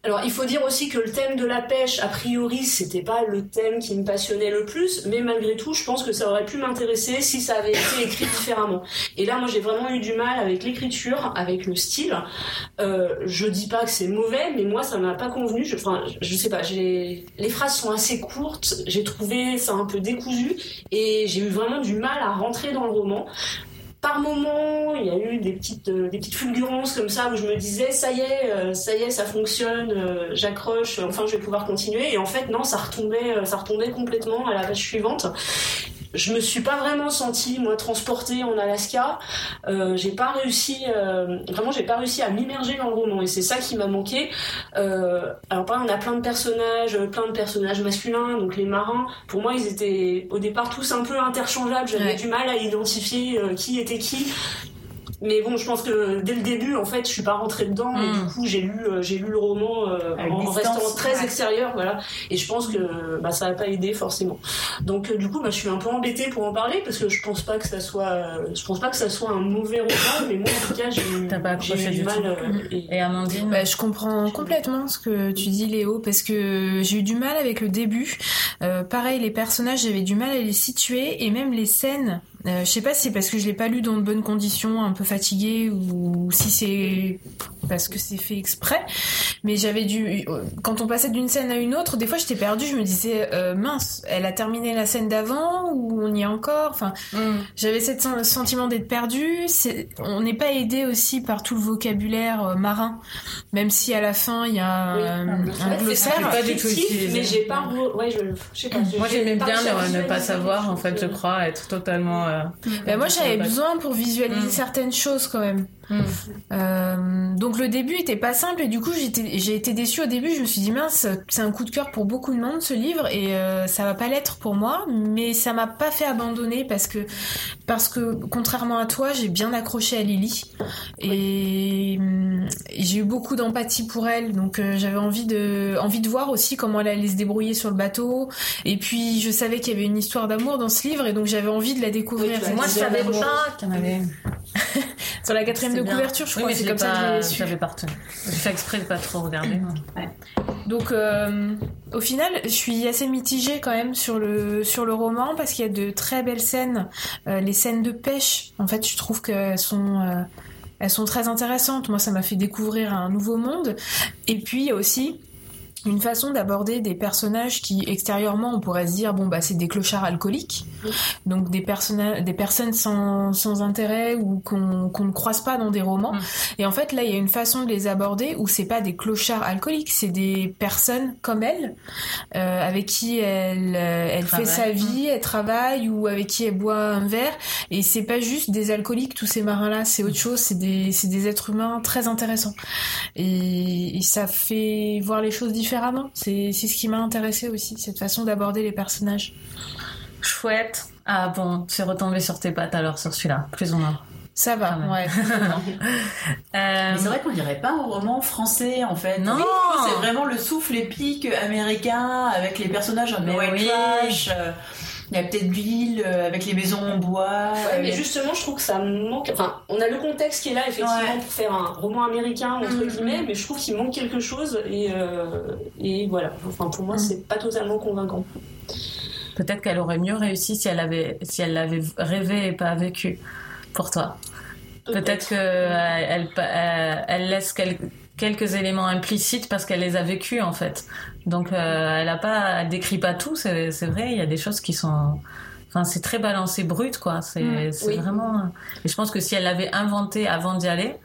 Alors, il faut dire aussi que le thème de la pêche, a priori, c'était pas le thème qui me passionnait le plus, mais malgré tout, je pense que ça aurait pu m'intéresser si ça avait été écrit différemment. Et là, moi, j'ai vraiment eu du mal avec l'écriture, avec le style. Euh, je dis pas que c'est mauvais, mais moi, ça m'a pas convenu. Je, enfin, je sais pas, j'ai, les phrases sont assez courtes, j'ai trouvé ça un peu décousu, et j'ai eu vraiment du mal à rentrer dans le roman par moment, il y a eu des petites, euh, des petites fulgurances comme ça où je me disais ça y est, euh, ça y est, ça fonctionne, euh, j'accroche, enfin je vais pouvoir continuer. Et en fait non, ça retombait, ça retombait complètement à la page suivante je me suis pas vraiment sentie moi transportée en Alaska. Euh, j'ai pas réussi, euh, vraiment j'ai pas réussi à m'immerger dans le roman et c'est ça qui m'a manqué. Euh, alors on a plein de personnages, plein de personnages masculins, donc les marins. Pour moi ils étaient au départ tous un peu interchangeables. J'avais du mal à identifier euh, qui était qui. Mais bon, je pense que dès le début, en fait, je suis pas rentrée dedans. Et du mm. coup, j'ai lu, euh, j'ai lu le roman euh, en restant très extérieur, voilà. Et je pense que bah, ça n'a pas aidé forcément. Donc, euh, du coup, bah, je suis un peu embêtée pour en parler parce que je pense pas que ça soit, je pense pas que ça soit un mauvais roman. Mais moi, en tout cas, j'ai eu du, mal. et... Amandine, bah, je comprends complètement ce que tu dis, Léo, parce que j'ai eu du mal avec le début. pareil, les personnages, j'avais du mal à les situer et même les scènes euh, je sais pas si c'est parce que je l'ai pas lu dans de bonnes conditions, un peu fatiguée, ou si c'est parce que c'est fait exprès. Mais j'avais dû, quand on passait d'une scène à une autre, des fois j'étais perdue. Je me disais euh, mince, elle a terminé la scène d'avant ou on y est encore? Enfin, mm. j'avais ce sentiment d'être perdue. On n'est pas aidé aussi par tout le vocabulaire euh, marin, même si à la fin il y a un, glossaire. Pas du tout mais j'ai pas, ouais, je, je sais pas. Moi j'aimais bien ne, pas savoir en fait, je crois, être totalement bah, moi, j'avais besoin pour visualiser mm. certaines choses quand même. Mm. Euh, donc le début était pas simple et du coup j'ai été déçue au début. Je me suis dit mince, c'est un coup de cœur pour beaucoup de monde ce livre et euh, ça va pas l'être pour moi, mais ça m'a pas fait abandonner parce que parce que contrairement à toi, j'ai bien accroché à Lily et, j'ai eu beaucoup d'empathie pour elle. Donc euh, j'avais envie de envie de voir aussi comment elle allait se débrouiller sur le bateau. Et puis je savais qu'il y avait une histoire d'amour dans ce livre et donc j'avais envie de la découvrir. moi je savais pas qu'il y en avait. sur la quatrième de couverture, je crois. c'est comme ça que j'avais pas J'ai fait exprès de pas trop regarder. Donc, euh, au final, je suis assez mitigée quand même sur le sur le roman parce qu'il y a de très belles scènes. Euh, les scènes de pêche, en fait, je trouve qu'elles sont euh, elles sont très intéressantes. Moi, ça m'a fait découvrir un nouveau monde. Et puis, il y a aussi une façon d'aborder des personnages qui extérieurement on pourrait se dire bon bah c'est des clochards alcooliques. Donc des personnes des personnes sans, sans intérêt ou qu'on qu'on ne croise pas dans des romans. Mm. et en fait là il y a une façon de les aborder où c'est pas des clochards alcooliques c'est des personnes comme elle euh, avec qui elle euh, elle fait sa vie elle travaille ou avec qui elle boit un verre. Et c'est pas juste des alcooliques tous ces marins là c'est autre chose c'est des c'est des êtres humains très intéressants. Et, et ça fait voir les choses différemment c'est ce qui m'a intéressé aussi, cette façon d'aborder les personnages. Chouette. Ah bon, c'est retombé sur tes pattes alors sur celui-là, plus ou moins. Ça va, ouais. euh... c'est vrai qu'on dirait pas un roman français en fait. Non, c'est vraiment le souffle épique américain avec les personnages en trash. Euh, il y a peut-être l'île euh, avec les maisons en bois. Ouais, mais justement, je trouve que ça manque. Enfin, on a le contexte qui est là, effectivement, pour faire un roman américain, entre mm-hmm. guillemets, mais je trouve qu'il manque quelque chose. Et, euh, et voilà. Enfin, pour moi, mm. c'est pas totalement convaincant. Peut-être qu'elle aurait mieux réussi si elle avait, si elle l'avait rêvé et pas vécu pour toi. Peut-être qu'elle elle, elle laisse quelques éléments implicites parce qu'elle les a vécus en fait. Donc euh, elle a pas, elle décrit pas tout, c'est vrai. Il y a des choses qui sont, enfin c'est très balancé brut quoi. C'est mm. vraiment. Et je pense que si elle l'avait inventé avant d'y aller,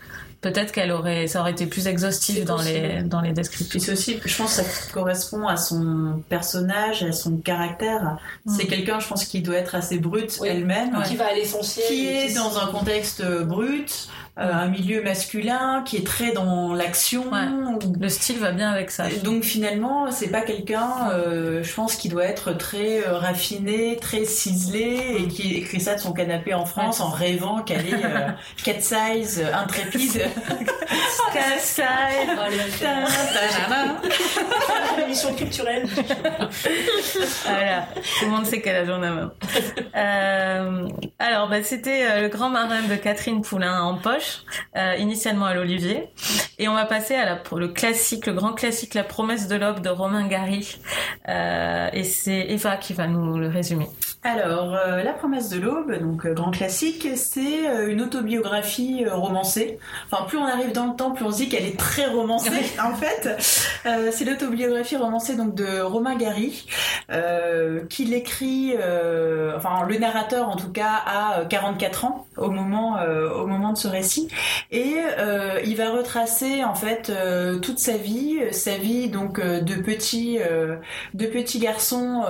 peut-être qu'elle aurait, ça aurait été plus exhaustif dans les dans les descriptions. C'est aussi, je pense, que ça correspond à son personnage, à son caractère. C'est mm. quelqu'un, je pense, qui doit être assez brut elle-même, qui va à l'essentiel, qui est dans un contexte brut euh, un milieu masculin qui est très dans l'action. Le style va bien avec ça. Donc finalement, c'est pas quelqu'un, euh, je pense, qui doit être très euh, raffiné, très ciselé et qui écrit ça de son canapé en France en rêvant qu'elle est cat size, intrépide. cat size. Émission culturelle. voilà, tout le monde sait qu'elle a jour main. Euh, alors, bah, c'était le grand marin de Catherine Poulain en poche, euh, initialement à l'Olivier. Et on va passer à la, pour le classique, le grand classique, La promesse de l'aube de Romain Gary. Euh, et c'est Eva qui va nous le résumer. Alors, euh, La promesse de l'aube, donc grand classique, c'est une autobiographie romancée. Enfin, plus on arrive dans le temps, plus on se dit qu'elle est très romancée. en fait, c'est l'autobiographie romancée donc de Romain Gary, qui l'écrit, enfin le narrateur en tout cas, a 44 ans au moment au moment de ce récit, et il va retracer en fait toute sa vie, sa vie donc de petit de petit garçon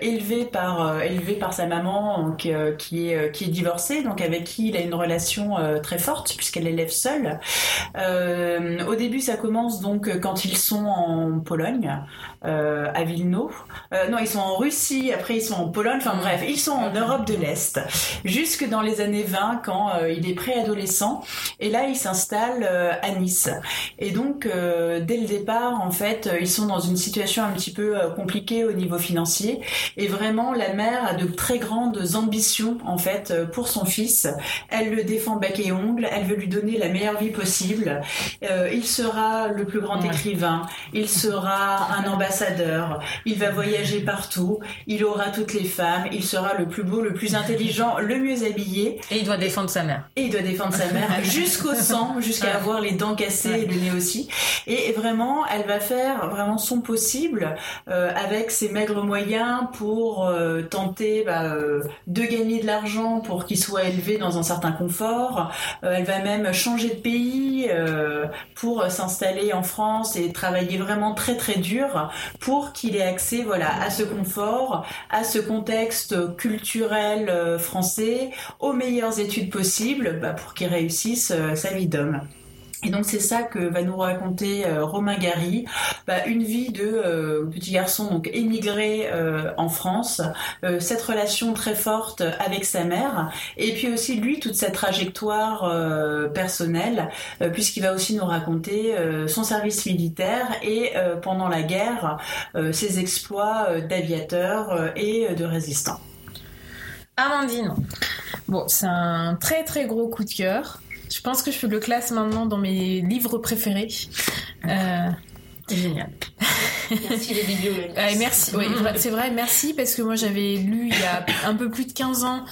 élevé par élevé par sa maman euh, qui, est, euh, qui est divorcée, donc avec qui il a une relation euh, très forte puisqu'elle l'élève seule. au début, ça commence donc quand ils sont en Pologne, à Vilno. non, ils sont en Russie, après ils sont en Pologne, enfin bref, ils sont en Europe de l'Est, jusque dans les années 20 quand il est préadolescent. Et là, il s'installe à Nice. Et donc, dès le départ, en fait, ils sont dans une situation un petit peu compliquée au niveau financier. Et vraiment, la mère a de très grandes ambitions en fait euh, pour son fils. Elle le défend bec et ongle, elle veut lui donner la meilleure vie possible. Euh, il sera le plus grand écrivain, il sera un ambassadeur, il va voyager partout, il aura toutes les femmes, il sera le plus beau, le plus intelligent, le mieux habillé. Et il doit défendre sa mère. Et il doit défendre sa mère jusqu'au sang, jusqu'à avoir les dents cassées et le nez aussi. Et vraiment, elle va faire vraiment son possible euh, avec ses maigres moyens pour tenter bah, euh, de gagner de l'argent pour qu'il soit élevé dans un certain confort. Euh, elle va même changer de pays euh, pour s'installer en France et travailler vraiment très très dur pour qu'il ait accès voilà à ce confort, à ce contexte culturel français, aux meilleures études possibles bah, pour qu'il réussisse sa vie d'homme. Et donc c'est ça que va nous raconter euh, Romain Gary, bah, une vie de euh, petit garçon donc émigré euh, en France, cette relation très forte avec sa mère, et puis aussi lui toute sa trajectoire personnelle, puisqu'il va aussi nous raconter son service militaire et pendant la guerre ses exploits d'aviateur et de résistant. Amandine. Bon, c'est un très très gros coup de cœur. Je pense que je le classe maintenant dans mes livres préférés. Euh, génial. Merci les bibliothèques. merci, oui, c'est vrai, merci parce que moi j'avais lu il y a un peu plus de 15 ans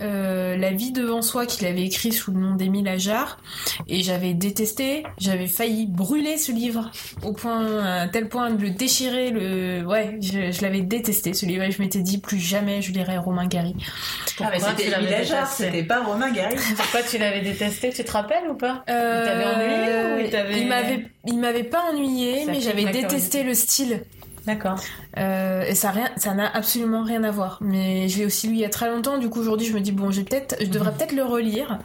euh, La vie devant soi qu'il avait écrit sous le nom d'Émile Ajar et j'avais détesté, j'avais failli brûler ce livre au point, à tel point de le déchirer, le, ouais, je, l'avais détesté ce livre et je m'étais dit plus jamais je lirai Romain Gary. Ah mais c'était Émile Ajar, c'était pas Romain Gary. Pourquoi tu l'avais détesté Tu te rappelles ou pas? Euh, Il t'avait ennuyé ou il m'avait, il m'avait pas ennuyé, mais j'avais détesté le style. D'accord. Euh, et ça rien, ça n'a absolument rien à voir. Mais je l'ai aussi lu il y a très longtemps. Du coup, aujourd'hui, je me dis bon, j'ai peut-être, je devrais mhm. peut-être le relire.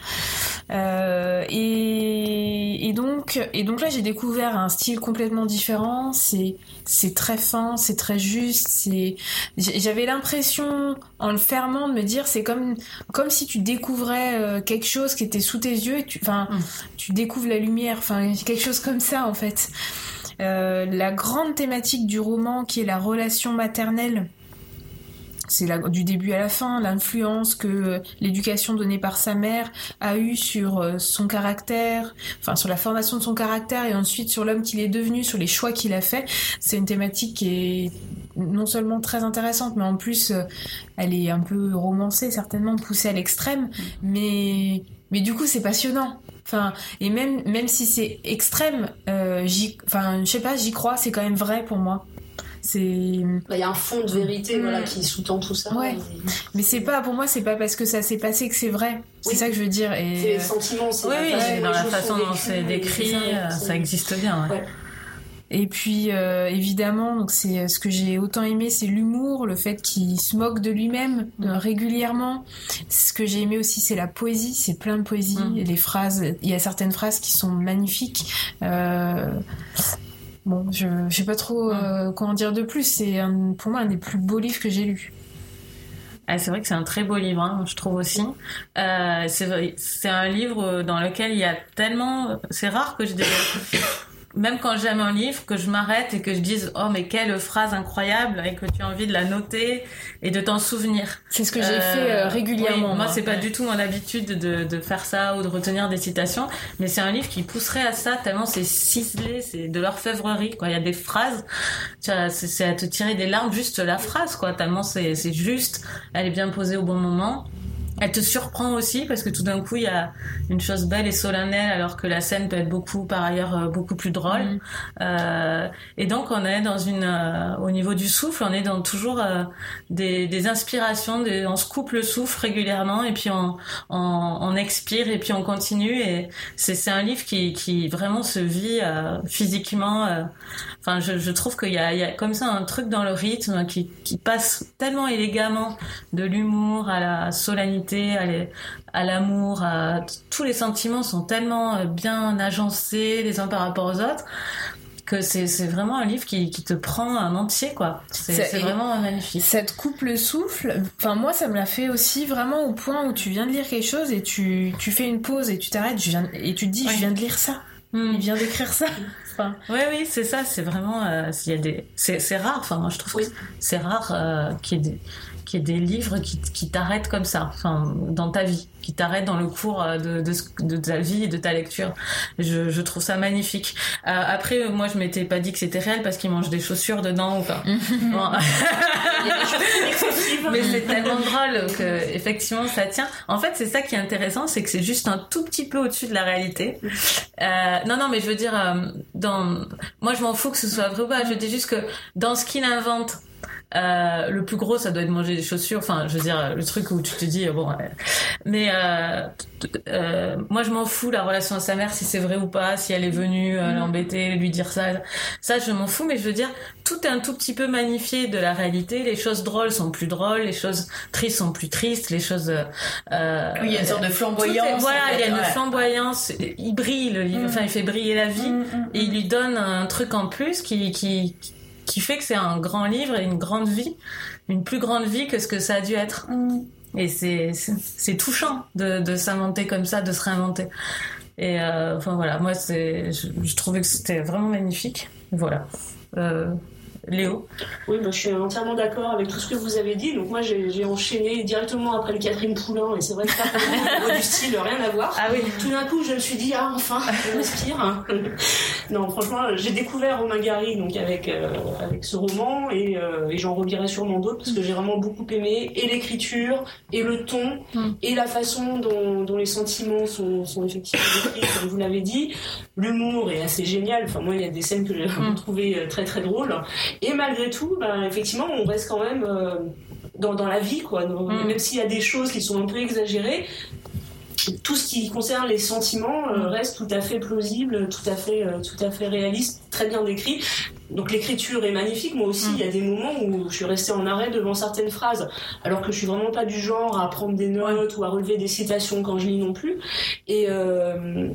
Euh, et, et, donc, et donc là, j'ai découvert un style complètement différent. C'est, c'est très fin, c'est très juste. C'est, j'avais l'impression, en le fermant, de me dire, c'est comme, comme si tu découvrais euh, quelque chose qui était sous tes yeux. Et tu, enfin, mhm. tu découvres la lumière. Enfin, quelque chose comme ça, en fait. Euh, la grande thématique du roman qui est la relation maternelle c'est du début à la fin, l'influence que l'éducation donnée par sa mère a eue sur euh, son caractère, enfin sur la formation de son caractère et ensuite sur l'homme qu'il est devenu, sur les choix qu'il a fait. C'est une thématique qui est non seulement très intéressante, mais en plus euh, elle est un peu romancée, certainement poussée à l'extrême, mais mais du coup c'est passionnant. Enfin, et même, même si c'est extrême, euh, enfin, je sais pas, j'y crois, c'est quand même vrai pour moi. C'est. Bah, il y a un fond de vérité, voilà, mm. qui sous-tend tout ça. Ouais. Mais c'est pas, pour moi, c'est pas parce que ça s'est passé que c'est vrai. C'est ça que je veux dire. Et... C'est les sentiments, c'est oui, oui, dans la façon dont c'est décrit, ça, existe bien. Ouais. Et puis euh, évidemment, donc c'est ce que j'ai autant aimé, c'est l'humour, le fait qu'il se moque de lui-même euh, régulièrement. Ce que j'ai aimé aussi, c'est la poésie, c'est plein de poésie, Mm. et les phrases. Il y a certaines phrases qui sont magnifiques. Euh, Bon, je, je sais pas trop euh, comment dire de plus. C'est un- pour moi un des plus beaux livres que j'ai lus. Ah, c'est vrai que c'est un très beau livre, hein, je trouve aussi. Euh, c'est un livre dans lequel il y a tellement. C'est rare que je dé- même quand j'aime un livre, que je m'arrête et que je dise oh mais quelle phrase incroyable et que tu as envie de la noter et de t'en souvenir. C'est ce que j'ai Euh, fait euh, régulièrement. oui, moi, c'est pas du tout mon habitude de, de faire ça ou de retenir des citations, mais c'est un livre qui pousserait à ça tellement c'est ciselé, c'est de l'orfèvrerie. Quoi, il y a des phrases, c'est à te tirer des larmes juste la phrase, quoi. Tellement c'est c'est juste, elle est bien posée au bon moment. Elle te surprend aussi parce que tout d'un coup il y a une chose belle et solennelle alors que la scène peut être beaucoup par ailleurs euh, beaucoup plus drôle. Mhm. Euh, et donc on est dans une, euh, au niveau du souffle, on est dans toujours euh, des, des inspirations, des- on se coupe le souffle régulièrement et puis on, on, on expire et puis on continue. Et c'est c'est un livre qui, qui vraiment se vit euh, physiquement. Enfin, je, je trouve qu'il y a, il y a comme ça un truc dans le rythme qui, qui passe tellement élégamment de l'humour à la solennité, à l'amour, à tous les sentiments sont tellement euh, bien agencés les uns par rapport aux autres que c'est vraiment un livre qui, qui te prend un entier quoi. C'est vraiment magnifique. Ça te coupe le souffle. Enfin, moi, ça me l'a fait aussi vraiment au point où tu viens de lire quelque chose et tu, tu fais une pause et tu t'arrêtes et tu te dis, je viens de lire ça. Hmm. Il vient d'écrire ça. Enfin, Oui, oui, c'est ça. C'est vraiment, euh, s'il y a des, c'est c'est rare. Enfin, moi, je trouve Oui. que c'est rare euh, qu'il y ait des qu'il y ait des livres qui, qui t'arrêtent comme ça, enfin, dans ta vie, qui t'arrêtent dans le cours euh, de, de, ce- de ta vie et de ta lecture. Je, je trouve ça magnifique. Euh, après, moi, je m'étais pas dit que c'était réel parce qu'ils mangent des chaussures dedans. Enfin, bon. Il y a des choses plus excessives. Mais c'est tellement drôle que effectivement ça tient. En fait, c'est ça qui est intéressant, c'est que c'est juste un tout petit peu au-dessus de la réalité. Euh, non, non, mais je veux dire, dans, moi je m'en fous que ce soit vrai ou pas. Je dis juste que dans ce qu'il invente. Euh, le plus gros, ça doit être manger des chaussures. Enfin, je veux dire, le truc où tu te dis, bon, mais euh, euh, moi, je m'en fous la relation à sa mère, si c'est vrai ou pas, si elle est venue euh, l'embêter, lui dire ça. Ça, je m'en fous, mais je veux dire, tout est un tout petit peu magnifié de la réalité. Les choses drôles sont plus drôles, les choses tristes sont plus tristes, les choses. Oui, il y a une sorte de est- flamboyance. voilà, il y a une ouais. flamboyance. Il brille, le livre. Mm. Enfin, il fait briller la vie Mm, mm, et il lui donne un truc en plus qui qui qui fait que c'est un grand livre et une grande vie, une plus grande vie que ce que ça a dû être. Et c'est touchant de, s'inventer comme ça, de se réinventer. Et euh, enfin voilà, moi je, je trouvais que c'était vraiment magnifique. Voilà. Euh, Léo. Oui, bah, je suis entièrement d'accord avec tout ce que vous avez dit. Donc moi, j'ai enchaîné directement après le Catherine Poulain, et c'est vrai que ça, du style, rien à voir. Ah oui. Tout d'un coup, je me suis dit, ah enfin, on respire. non, franchement, j'ai découvert Romain Gary donc avec euh, avec ce roman, et, euh, et j'en relirai sûrement d'autres parce que j'ai vraiment beaucoup aimé et l'écriture, et le ton, Mm. et la façon dont, dont les sentiments sont, sont effectivement décrits, comme vous l'avez dit. L'humour est assez génial. Enfin, moi, il y a des scènes que j'ai Mm. trouvées euh, très très drôles. Et malgré tout, bah, effectivement, on reste quand même euh, dans, dans la vie, quoi. Mm. Même s'il y a des choses qui sont un peu exagérées, tout ce qui concerne les sentiments euh, Mm. reste tout à fait plausible, tout à fait, euh, tout à fait réaliste, très bien décrit. Donc l'écriture est magnifique. Moi aussi, Mm. il y a des moments où je suis restée en arrêt devant certaines phrases, alors que je suis vraiment pas du genre à prendre des notes ou à relever des citations quand je lis non plus. Et euh,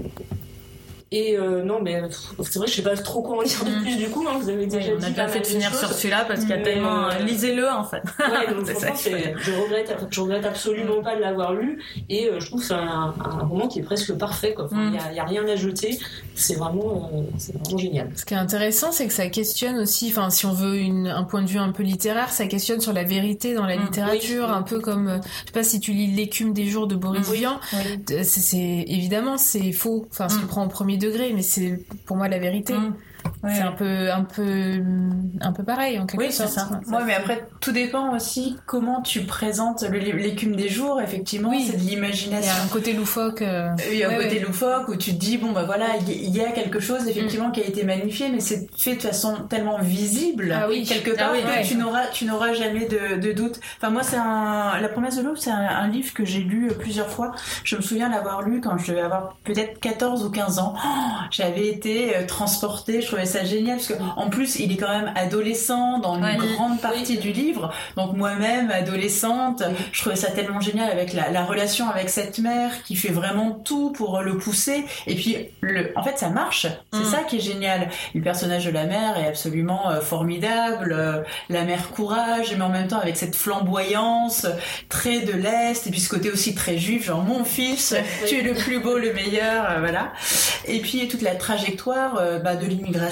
et euh, non, mais c'est vrai, je sais pas trop quoi en dire de Mm. plus du coup. Hein, vous avez déjà on a dit bien pas fait de finir sur celui-là parce qu'il y a tellement. euh, Lisez-le en fait. Ouais, donc ça je regrette, je regrette absolument pas de l'avoir lu et euh, je trouve que c'est un, un roman qui est presque parfait. quoi. Enfin, Il Mm. n'y a, y a rien à jeter. C'est vraiment, euh, c'est vraiment génial. Ce qui est intéressant, c'est que ça questionne aussi, enfin, si on veut une, un point de vue un peu littéraire, ça questionne sur la vérité dans la Mm, littérature, oui. un peu comme, euh, je sais pas si tu lis L'écume des jours de Boris Oui. Vian, euh, c'est, c'est- évidemment c'est faux, enfin, si Mm. tu prends au premier degré, mais c'est pour moi la vérité. Mm. C'est un peu, un peu, un peu pareil en quelque Oui, c'est sorte. ça. Ouais, mais après, tout dépend aussi comment tu présentes l'écume des jours. Effectivement, Oui. c'est de Il y l'imagination. a un côté loufoque. euh, Il y a un Ouais, côté ouais. loufoque où tu te dis, bon, bah voilà, il y- a quelque chose effectivement qui a été magnifié, mais c'est fait de façon tellement visible, Ah oui. quelque Ah part, oui, que ouais. tu n'auras, tu n'auras jamais de, de doute. Enfin, moi, c'est un, La promesse de l'aube, c'est un, un livre que j'ai lu euh, plusieurs fois. Je me souviens l'avoir lu quand je devais avoir peut-être 14 ou 15 ans. Oh, J'avais été euh, transportée, je trouvais ça génial parce que en plus il est quand même adolescent dans une Ouais. grande partie du livre. Donc moi-même adolescente, je trouvais ça tellement génial avec la, la relation avec cette mère qui fait vraiment tout pour le pousser. Et puis le, en fait ça marche. C'est Mm. ça qui est génial. Le personnage de la mère est absolument euh, formidable. Euh, la mère courage, mais en même temps avec cette flamboyance euh, très de l'est et puis ce côté aussi très juif, genre mon fils, tu es le plus beau, le meilleur, euh, voilà. Et puis toute la trajectoire bah, de l'immigration.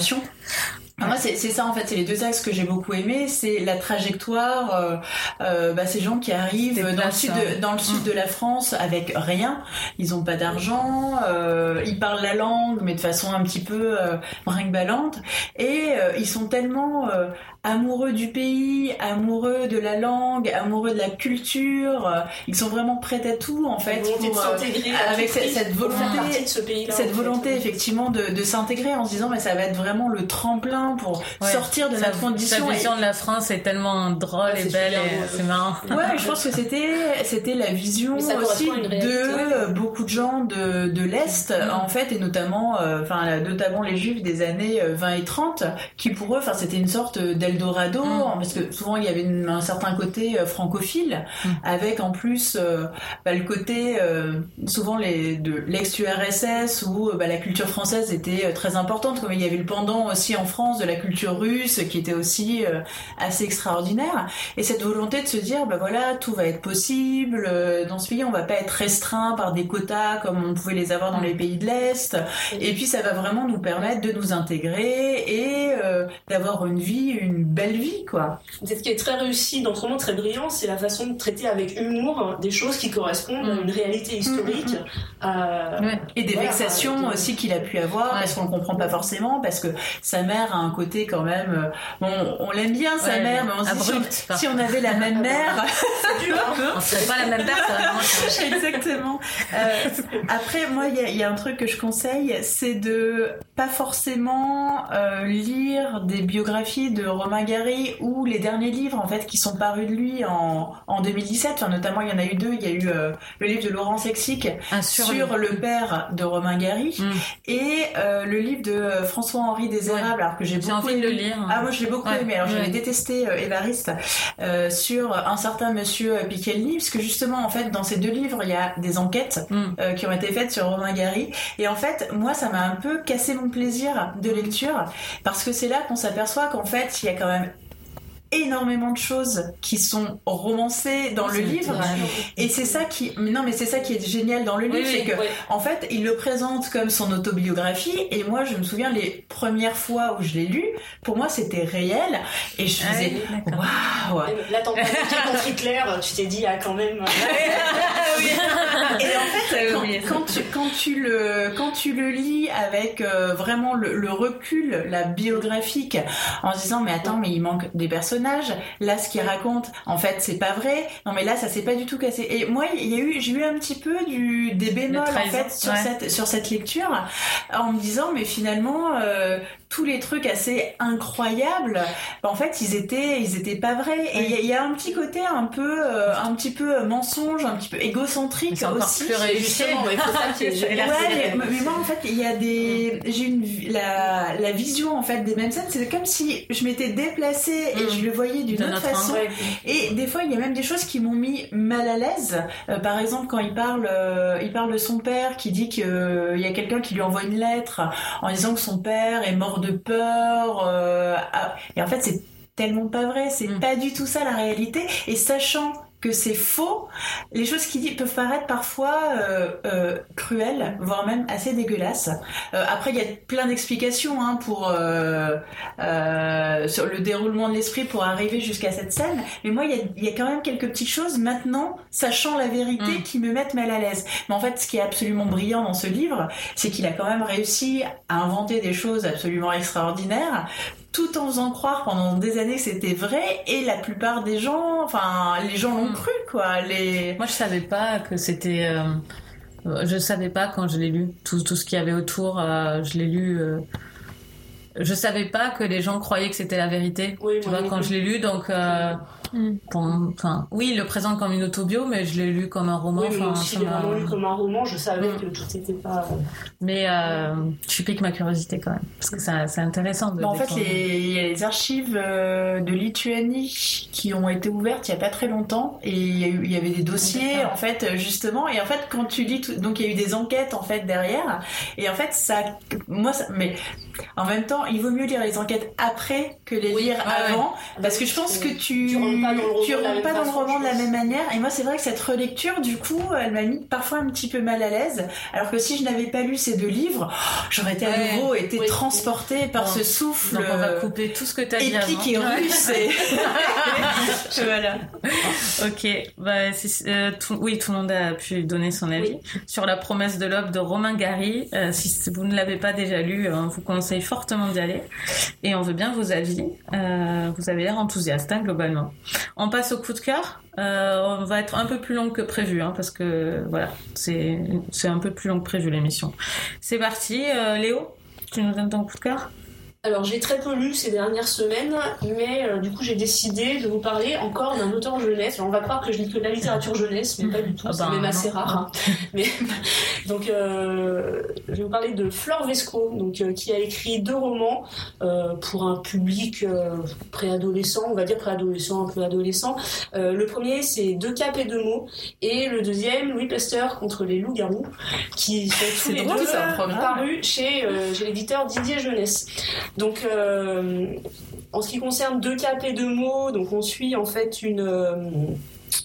Moi, c'est ça en fait, c'est les deux axes que j'ai beaucoup aimé, c'est la trajectoire, euh, euh, bah, ces gens qui arrivent Des dans le sud, hein. de, dans le sud de la France avec rien, ils ont pas d'argent, euh, ils parlent la langue mais de façon un petit peu euh, brinque-ballante, et ils sont tellement amoureux du pays, amoureux de la langue, amoureux de la culture, euh, ils sont vraiment prêts à tout en fait, de pour, euh, s'intégrer à avec cette, volonté de ce cette en fait. volonté effectivement de, de s'intégrer en se disant mais ça va être vraiment le tremplin pour Ouais. sortir de Sa, notre condition et- vision de la France est tellement drôle Ah, et belle c'est marrant. Ouais, je pense que c'était c'était la vision aussi de euh, beaucoup de gens de, de l'est Mm. en fait et notamment euh, enfin notamment les juifs des années euh, 20 et 30 qui pour eux enfin c'était une sorte d'Eldorado Mm. hein, parce que souvent il y avait une- un certain côté euh, francophile Mm. avec en plus euh, bah, le côté euh, souvent les de l'ex-URSS où bah, la culture française était très importante comme il y avait le pendant aussi en France de la culture russe qui était aussi euh, assez extraordinaire et cette volonté de se dire bah voilà tout va être possible dans ce pays on va pas être restreint par des quotas comme on pouvait les avoir dans les pays de l'est et puis ça va vraiment nous permettre de nous intégrer et d'avoir une vie une belle vie quoi C'est ce qui est très réussi, donc vraiment très brillant, c'est la façon de traiter avec humour des choses qui correspondent à une réalité historique. Euh, Ouais. et des Voilà, vexations avec- aussi qu'il a pu avoir Ouais. parce qu'on le comprend pas forcément parce que sa mère a un côté quand même euh, bon on l'aime bien sa Ouais, mère mais on se dit si on- si on avait la même mère c'est dur, hein. On serait pas la même personne. Exactement. Euh, après, moi, il y, a- il y a un truc que je conseille, c'est de pas forcément euh, lire des biographies de Romain Gary ou les derniers livres en fait qui sont parus de lui en, en 2017. Enfin, notamment, il y en a eu deux. Il y a eu euh, le livre de Laurence Exic Ah, sur, le père de Romain Gary Mm. et euh, le livre de François-Henri Désérable, alors que j'ai beaucoup envie de le aimé. lire. Ah moi je l'ai beaucoup Ouais, aimé. Alors j'avais ouais. détesté euh, Évariste euh, sur un certain monsieur euh, Pichelli parce que justement en fait dans ces deux livres il y a des enquêtes Mm. euh, qui ont été faites sur Romain Gary et en fait moi ça m'a un peu cassé mon plaisir de lecture parce que c'est là qu'on s'aperçoit qu'en fait il y a quand même énormément de choses qui sont romancées dans le livre. et c'est ça qui non mais c'est ça qui est génial dans le livre oui, c'est que en fait, il le présente comme son autobiographie. Et moi, je me souviens les premières fois où je l'ai lu, pour moi, c'était réel. Et je Ah faisais waouh. Là, t'en contre Hitler, tu t'es dit, ah, quand même. Et en fait, quand tu quand tu le quand tu le lis avec euh, vraiment le, le recul, la biographique, en se disant mais attends, mais il manque des personnages. Là, ce qu'il raconte, en fait, c'est pas vrai. Non, mais là, ça s'est pas du tout cassé. Et moi, il y a eu j'ai eu un petit peu du des bémols en fait sur ouais. cette sur cette lecture en me disant mais finalement euh, tous les trucs assez incroyables bah, en fait ils étaient ils étaient pas vrais et il y a- il y, a un petit côté un peu euh, un petit peu mensonge un petit peu égocentrique aussi plus réussi. Justement, ouais, faut ça qui est Ouais, génial. Ouais, mais, mais moi en fait il y a des j'ai une la, la vision en fait des mêmes scènes c'est comme si je m'étais déplacée et Mm. je le voyais d'une autre façon et des fois, il y a même des choses qui m'ont mis mal à l'aise. Euh, par exemple, quand il parle, euh, il parle de son père qui dit qu'il y a quelqu'un qui lui envoie une lettre en disant que son père est mort de peur. euh, ah, et en fait, c'est tellement pas vrai. C'est Mm. pas du tout ça la réalité. Et sachant que c'est faux, les choses qu'il dit peuvent paraître parfois euh, euh, cruelles, voire même assez dégueulasses. Euh, après, il y a plein d'explications hein, pour sur le déroulement de l'esprit pour arriver jusqu'à cette scène. Mais moi, il y a, il y a quand même quelques petites choses maintenant, sachant la vérité, Mm. qui me mettent mal à l'aise. Mais en fait, ce qui est absolument brillant dans ce livre, c'est qu'il a quand même réussi à inventer des choses absolument extraordinaires tout en faisant croire pendant des années que c'était vrai et la plupart des gens enfin les gens l'ont Mm. cru quoi les Moi, je savais pas que c'était. euh, euh, je savais pas quand je l'ai lu. Tout, tout ce qu'il y avait autour, euh, je l'ai lu. euh, je savais pas que les gens croyaient que c'était la vérité. Oui, tu vois, quand je l'ai lu, donc, euh, Mm. pour- enfin, oui, il le présente comme une autobio, mais je l'ai lu comme un roman. Oui, mais aussi, vraiment lu comme un roman. Je savais Mm. que tout n'était pas. Mais euh, tu piques ma curiosité quand même, parce que ça- c'est intéressant. De Bah, en fait, il y a les archives euh, de Lituanie qui ont été ouvertes il y a pas très longtemps et il y, avait des dossiers en fait justement et en fait quand tu lis tout, donc il y a eu des enquêtes en fait derrière et en fait ça moi ça, mais en même temps il vaut mieux lire les enquêtes après que les Oui, lire ouais, avant parce que je pense que tu Tu rentres pas dans le roman tu de la rentres même pas dans le façon, roman de la je pense. même manière et moi c'est vrai que cette relecture du coup elle m'a mis parfois un petit peu mal à l'aise alors que si je n'avais pas lu ces deux livres oh, j'aurais été à Ouais. nouveau été Oui. transportée par ce souffle Donc on va euh, couper tout ce que tu as dit avant. et russe. et- voilà. Ok, bah, euh, tout- oui, tout le monde a pu donner son avis sur la promesse de l'aube de Romain Gary. Euh, si vous ne l'avez pas déjà lu, on vous conseille fortement Et on veut bien vos avis. Euh, vous avez l'air enthousiaste, hein, globalement. On passe au coup de cœur. Euh, on va être un peu plus long que prévu, hein, parce que voilà, c'est c'est un peu plus long que prévu l'émission. C'est parti, euh, Léo. Tu nous donnes ton coup de cœur? Alors j'ai très peu lu ces dernières semaines, mais euh, du coup j'ai décidé de vous parler encore d'un auteur jeunesse. Alors, on va croire que je lis que de la littérature jeunesse, mais pas du tout, Ah c'est ben, même assez non. rare. hein. Mais donc euh, je vais vous parler de Flore Vesco, donc euh, qui a écrit deux romans pour un public préadolescent, on va dire préadolescent, un peu adolescent. Le premier c'est Deux capes et deux mots, et le deuxième Louis Pasteur contre les loups-garous, qui sont tous les drôle, deux parus chez, chez l'éditeur Didier Jeunesse. Donc, euh, en ce qui concerne deux capes et deux mots, donc on suit en fait une, euh,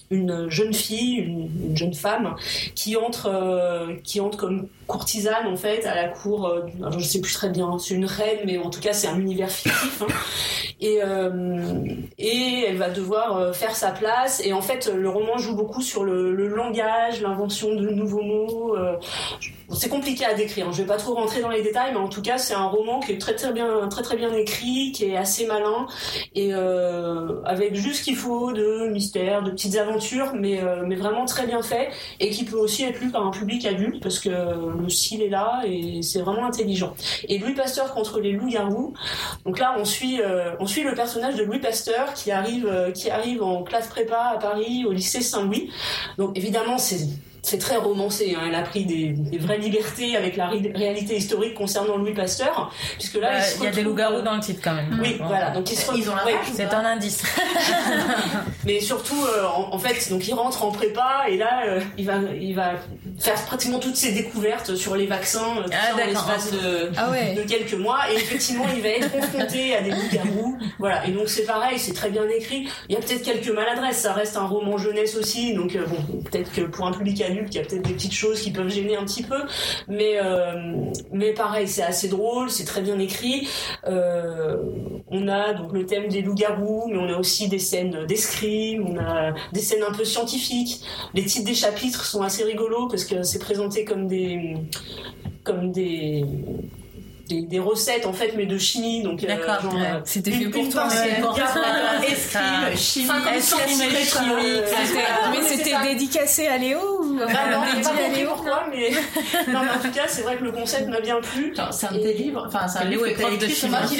une jeune fille, une, une jeune femme qui entre, euh, qui entre comme courtisane en fait à la cour. euh, alors, je sais plus très bien, c'est une reine, mais en tout cas c'est un univers fictif. hein. Et, euh, et elle va devoir euh, faire sa place. Et en fait, le roman joue beaucoup sur le, langage, l'invention de nouveaux mots. c'est compliqué à décrire. hein. Je vais pas trop rentrer dans les détails, mais en tout cas, c'est un roman qui est très très bien, très très bien écrit, qui est assez malin et avec juste ce qu'il faut de mystère, de petites aventures, mais mais vraiment très bien fait et qui peut aussi être lu par un public adulte parce que le style est là et c'est vraiment intelligent. Et Louis Pasteur contre les loups-garous. Donc là, on suit euh, on suit le personnage de Louis Pasteur qui arrive euh, qui arrive en classe prépa à Paris au lycée Saint-Louis. Donc évidemment, c'est c'est très romancé, hein. elle a pris des, des vraies libertés avec la ré- réalité historique concernant Louis Pasteur, puisque là, Euh, il, y a des loups-garous euh, dans le titre quand même. Oui, Bon. voilà, donc il se Ils ont ouais, C'est un indice. mais surtout, euh, en, en fait, donc il rentre en prépa et là, euh, il va, il va faire pratiquement toutes ses découvertes sur les vaccins euh, tout Ah, ça en d'accord. l'espace de, Ah ouais. de quelques mois. Et effectivement, il va être confronté à des loups-garous. Voilà. Et donc c'est pareil, c'est très bien écrit. Il y a peut-être quelques maladresses. Ça reste un roman jeunesse aussi, donc euh, bon, peut-être que pour un public adulte, il y a peut-être des petites choses qui peuvent gêner un petit peu. Mais euh, mais pareil, c'est assez drôle, c'est très bien écrit. Euh, on a donc le thème des loups-garous, mais on a aussi des scènes d'escrime, on a des scènes un peu scientifiques. Les titres des chapitres sont assez rigolos parce que c'est présenté comme des comme des des, des recettes en fait mais de chimie donc euh, D'accord, genre, ouais. euh, C'était fait pour toi. euh, Escrime, chimie, euh, mais c'était dédicacé à Léo ou Pas à compris Léo pourquoi, mais non, mais en tout cas, c'est vrai que le concept m'a bien plu. C'est un de tes livres, enfin c'est un Léo livre est que t'as de écrit chimie. un Qui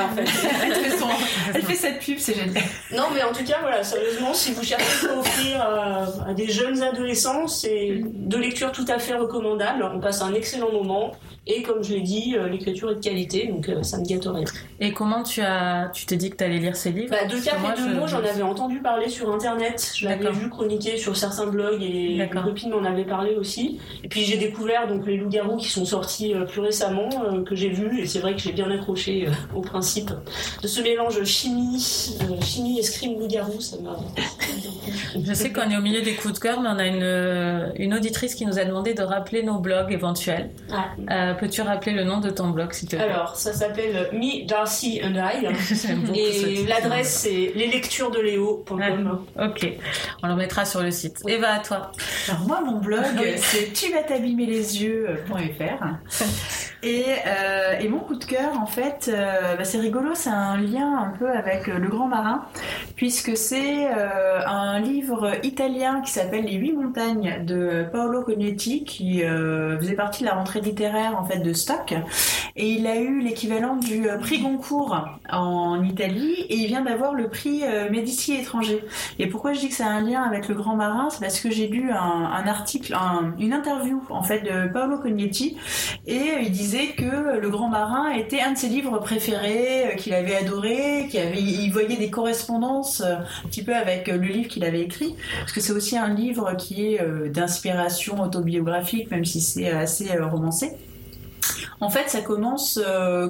en fait. Elle fait, son- elle fait cette pub, c'est génial. Non, mais en tout cas, voilà, sérieusement, si vous cherchez à offrir à, à des jeunes adolescents, c'est de lecture tout à fait recommandable. On passe un excellent moment. Et comme je l'ai dit, euh, l'écriture est de qualité, donc euh, ça ne gâte rien. Et comment tu as, tu t'es dit que tu allais lire ces livres? Bah, cas moi, et deux je- mots, j'en avais entendu parler sur internet. Je l'avais vu chroniquer sur certains blogs et les D'accord. copines m'en avaient parlé aussi. Et puis j'ai découvert donc les loups-garous qui sont sortis euh, plus récemment, euh, que j'ai vus. Et c'est vrai que j'ai bien accroché euh, au principe de ce mélange chimie, chimie, escrime, loup-garou. Ça m'a. Je sais qu'on est au milieu des coups de cœur, mais on a une, une auditrice qui nous a demandé de rappeler nos blogs éventuels. Ah. Euh, Peux-tu rappeler le nom de ton blog, s'il te plaît? Alors, ça s'appelle Me, Darcy and I. J'aime beaucoup ce Et titre. l'adresse, c'est leslecturesdeléo.com. Ok, on le mettra sur le site. Oui. Eva, à toi. Alors moi, mon blog, c'est tu vas t'abîmer les yeux.fr. Et, euh, et, mon coup de cœur, en fait, euh, bah, c'est rigolo, c'est un lien un peu avec Le Grand Marin, puisque c'est euh, un livre italien qui s'appelle Les Huit Montagnes de Paolo Cognetti, qui faisait partie de la rentrée littéraire en fait de Stock. Et il a eu l'équivalent du prix Goncourt en Italie, et il vient d'avoir le prix Médici étranger. Et pourquoi je dis que c'est un lien avec Le Grand Marin, c'est parce que j'ai lu un, article, une interview en fait de Paolo Cognetti, et il disait que Le Grand Marin était un de ses livres préférés, euh, qu'il avait adoré, qu'il voyait des correspondances euh, un petit peu avec euh, le livre qu'il avait écrit, parce que c'est aussi un livre qui est d'inspiration autobiographique, même si c'est assez romancé. En fait, ça commence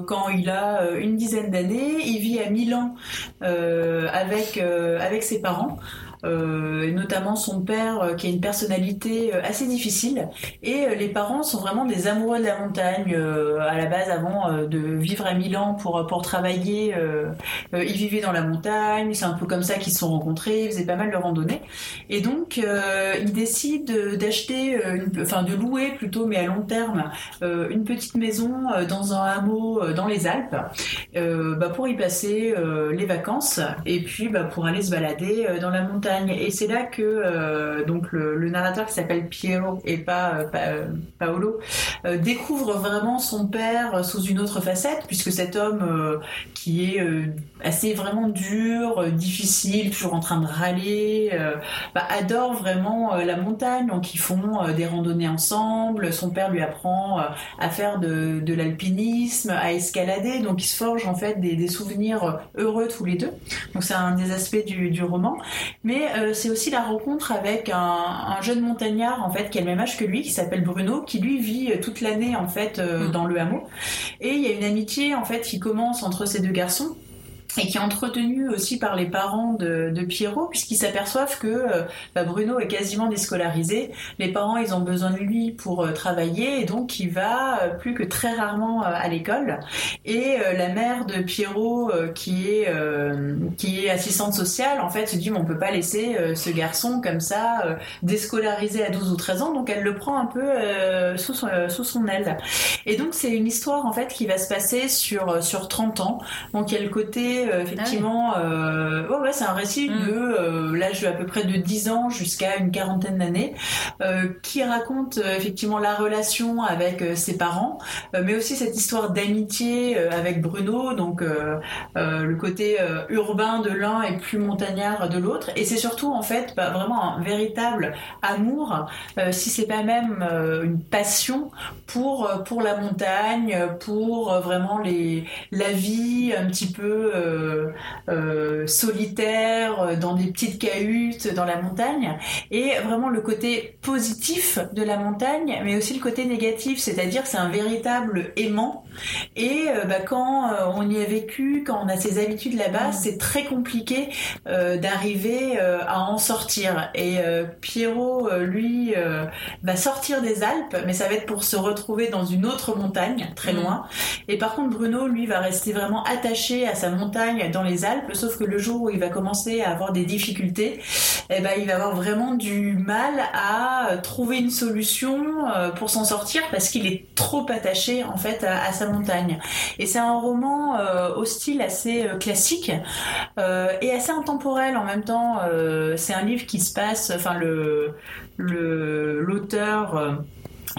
quand il a une dizaine d'années. Il vit à Milan avec avec ses parents. Euh, notamment son père euh, qui a une personnalité euh, assez difficile. Et les parents sont vraiment des amoureux de la montagne. à la base, avant de vivre à Milan pour, pour travailler, ils vivaient dans la montagne. C'est un peu comme ça qu'ils se sont rencontrés. Ils faisaient pas mal de randonnées. Et donc, ils décident d'acheter, enfin de louer plutôt, mais à long terme, une petite maison dans un hameau dans les Alpes bah, pour y passer les vacances et puis bah, pour aller se balader dans la montagne. Et c'est là que euh, donc le, narrateur qui s'appelle Piero et pas, euh, euh, Paolo découvre vraiment son père sous une autre facette, puisque cet homme qui est assez vraiment dur, difficile, toujours en train de râler, bah, adore vraiment la montagne. Donc ils font des randonnées ensemble. Son père lui apprend à faire de, l'alpinisme, à escalader. Donc ils se forgent en fait des, des souvenirs heureux tous les deux. Donc c'est un des aspects du, du roman. Mais euh, c'est aussi la rencontre avec un, jeune montagnard en fait qui a le même âge que lui, qui s'appelle Bruno, qui lui vit euh, toute l'année en fait euh, mm. dans le hameau. Et il y a une amitié en fait qui commence entre ces deux garçons et qui est entretenu aussi par les parents de, de Pierrot, puisqu'ils s'aperçoivent que euh, bah, Bruno est quasiment déscolarisé. Les parents, ils ont besoin de lui pour euh, travailler, et donc il va euh, plus que très rarement à l'école. Et la mère de Pierrot, qui est qui est assistante sociale, en fait, se dit, on peut pas laisser ce garçon comme ça déscolarisé à 12 ou 13 ans, donc elle le prend un peu sous, son, sous son aile. Et donc c'est une histoire en fait qui va se passer sur sur 30 ans. Donc il y a le côté effectivement, ah euh, ouais, c'est un récit mm. de euh, l'âge à peu près de 10 ans jusqu'à une quarantaine d'années, qui raconte effectivement la relation avec ses parents, mais aussi cette histoire d'amitié avec Bruno, donc le côté urbain de l'un et plus montagnard de l'autre. Et c'est surtout en fait bah, vraiment un véritable amour, si c'est pas même une passion pour pour la montagne, pour vraiment les la vie un petit peu euh, euh, solitaire, euh, dans des petites cahutes dans la montagne, et vraiment le côté positif de la montagne, mais aussi le côté négatif, c'est-à-dire c'est un véritable aimant. Et bah, quand on y a vécu, quand on a ses habitudes là-bas, mm. c'est très compliqué d'arriver à en sortir. Et Pierrot, lui, va sortir des Alpes, mais ça va être pour se retrouver dans une autre montagne, très mm. loin. Et par contre, Bruno, lui, va rester vraiment attaché à sa montagne dans les Alpes, sauf que le jour où il va commencer à avoir des difficultés, eh ben, il va avoir vraiment du mal à trouver une solution euh, pour s'en sortir parce qu'il est trop attaché en fait à, sa montagne. Et c'est un roman euh, au style assez euh, classique et assez intemporel en même temps. c'est un livre qui se passe, enfin le l'auteur